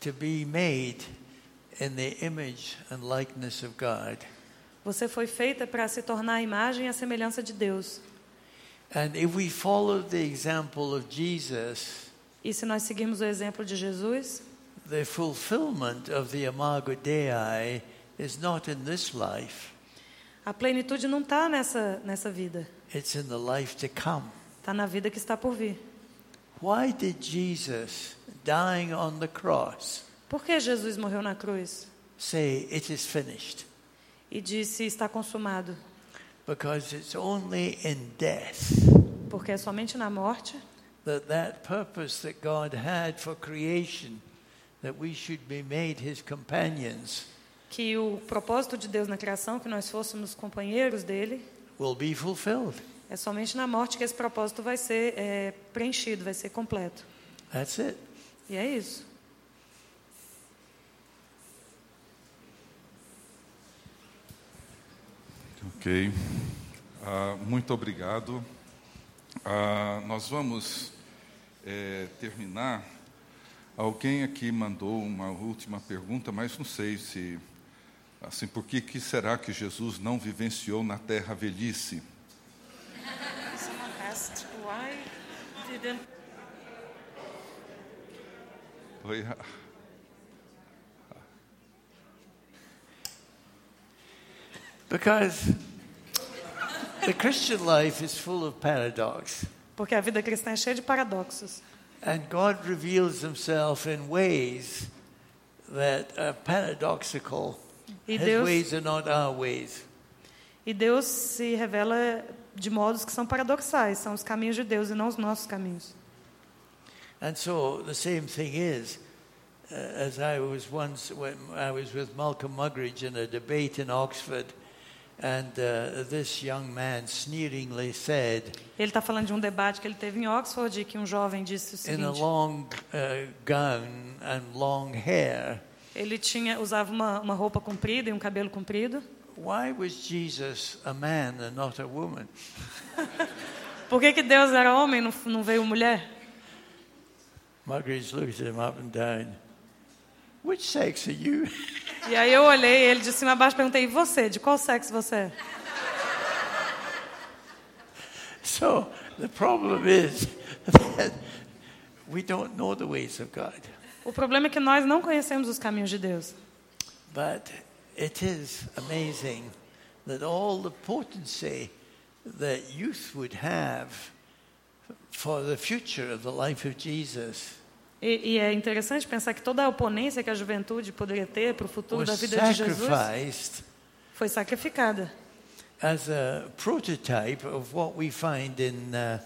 to be made in the image and likeness of God. Você foi feita para se tornar a imagem e a semelhança de Deus. And if we follow the example of Jesus, E se nós seguirmos o exemplo de Jesus, the fulfillment of the Imago Dei is not in this life, a plenitude não está nessa, nessa vida. it's in the life to come. Está na vida que está por vir. Why did Jesus, dying on the cross, Por que Jesus morreu na cruz say, It is finished? e disse está consumado? Because it's only in death Porque é somente na morte that that purpose that God had for creation, that we should be made his companions, que o propósito de Deus na criação, que nós fôssemos companheiros dele, will be fulfilled. é somente na morte que esse propósito vai ser é, preenchido, vai ser completo. That's it. E é isso. Ok. Ah, muito obrigado. Ah, nós vamos eh, terminar. Alguém aqui mandou uma última pergunta, mas não sei se. Assim, por que, que será que Jesus não vivenciou na terra a velhice? Someone asked why didn't Foi a- Because the Christian life is full of paradox. Porque a vida cristã é cheia de paradoxos. And God reveals himself in ways that are paradoxical. E Deus, ways are not our ways. e Deus se revela de modos que são paradoxais, são os caminhos de Deus e não os nossos caminhos. And so the same thing is, uh, as I was once when I was with Malcolm Muggeridge in a debate in Oxford, and uh, this young man sneeringly said, Ele está falando de um debate que ele teve em Oxford e que um jovem disse o in a seguinte: long uh, gown and long hair, ele tinha usava uma, uma roupa comprida e um cabelo comprido. why was Jesus a man and not a woman? Por que, que Deus era homem não, não veio mulher? Muggeridge looked him up and down. Which sex are you? E aí eu olhei ele de cima a baixo perguntei: e você? De qual sexo você é? So the problem is that we don't know the ways of God. O problema é que nós não conhecemos os caminhos de Deus. But it is amazing that all the potency that youth would have for the future of the life of Jesus E, e é interessante pensar que toda a oponência que a juventude poderia ter para o futuro da vida de Jesus foi sacrificada as a prototype of what we find in uh,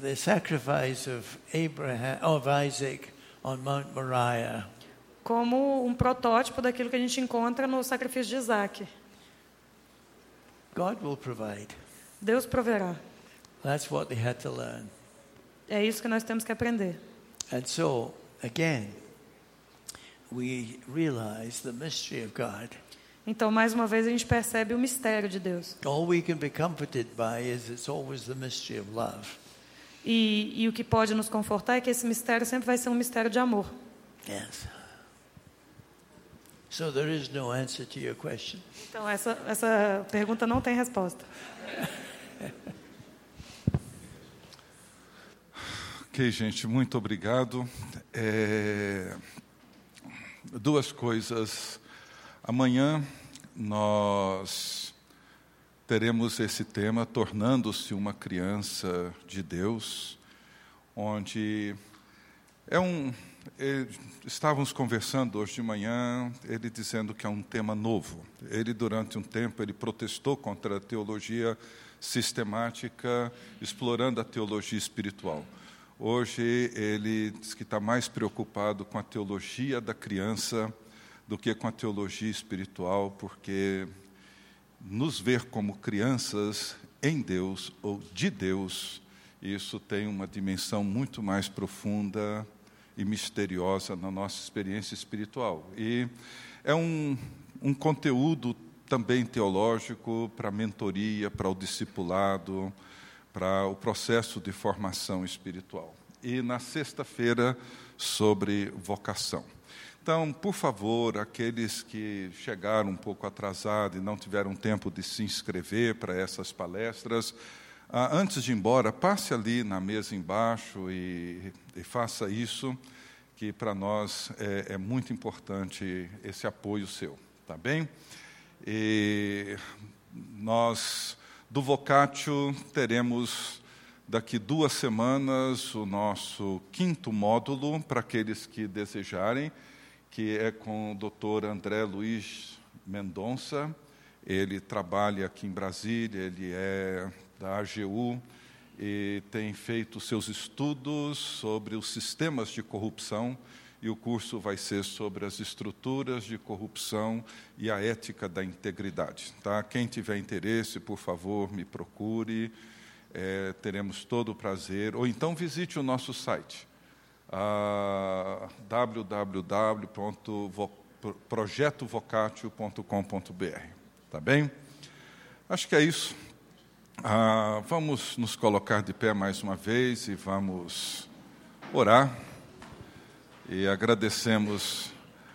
the sacrifice of Abraham of Isaac on Mount Moriah. como um protótipo daquilo que a gente encontra no sacrifício de Isaac. God will provide. Deus proverá. That's what they had to learn. É isso que nós temos que aprender. And so, again, we realize the mystery of God. Então, mais uma vez, a gente percebe o mistério de Deus. All we can be comforted by is it's always the mystery of love. E, e o que pode nos confortar é que esse mistério sempre vai ser um mistério de amor. Yes. So there is no answer to your question. Então, essa, essa pergunta não tem resposta. Ok, gente, muito obrigado. É, Duas coisas. Amanhã nós teremos esse tema, tornando-se uma criança de Deus, onde é um. eh, Estávamos conversando hoje de manhã, ele dizendo que é um tema novo. Ele, durante um tempo, ele protestou contra a teologia sistemática, explorando a teologia espiritual. Hoje ele diz que está mais preocupado com a teologia da criança do que com a teologia espiritual, porque nos ver como crianças em Deus ou de Deus, isso tem uma dimensão muito mais profunda e misteriosa na nossa experiência espiritual. E é um, um conteúdo também teológico para a mentoria, para o discipulado, para o processo de formação espiritual. E na sexta-feira, sobre vocação. Então, por favor, aqueles que chegaram um pouco atrasados e não tiveram tempo de se inscrever para essas palestras, ah, antes de ir embora, passe ali na mesa embaixo e, e faça isso, que para nós é, é muito importante esse apoio seu, tá bem? E nós, do Vocatio, teremos daqui duas semanas o nosso quinto módulo para aqueles que desejarem, que é com o doutor André Luiz Mendonça. Ele trabalha aqui em Brasília, ele é da AGU e tem feito seus estudos sobre os sistemas de corrupção e o curso vai ser sobre as estruturas de corrupção e a ética da integridade. Tá? Quem tiver interesse, por favor, me procure, é, teremos todo o prazer. Ou então visite o nosso site, www.projetovocatio.com.br. Tá bem? Acho que é isso. Ah, vamos nos colocar de pé mais uma vez e vamos orar. E agradecemos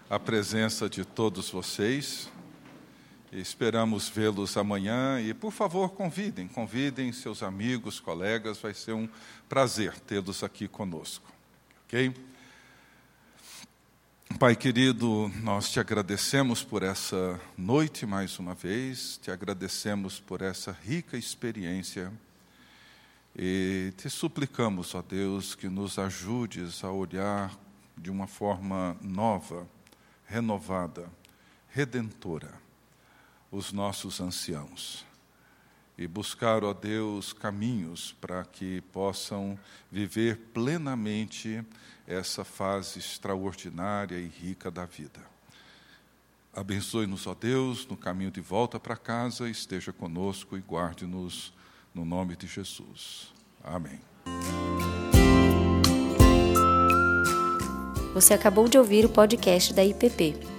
a presença de todos vocês. Esperamos vê-los amanhã. E, por favor, convidem, convidem seus amigos, colegas. Vai ser um prazer tê-los aqui conosco. Ok? Pai querido, nós te agradecemos por essa noite mais uma vez, te agradecemos por essa rica experiência e te suplicamos, ó Deus, que nos ajudes a olhar de uma forma nova, renovada, redentora, os nossos anciãos e buscar, ó Deus, caminhos para que possam viver plenamente essa fase extraordinária e rica da vida. Abençoe-nos, ó Deus, no caminho de volta para casa, esteja conosco e guarde-nos no nome de Jesus. Amém. Você acabou de ouvir o podcast da IPP.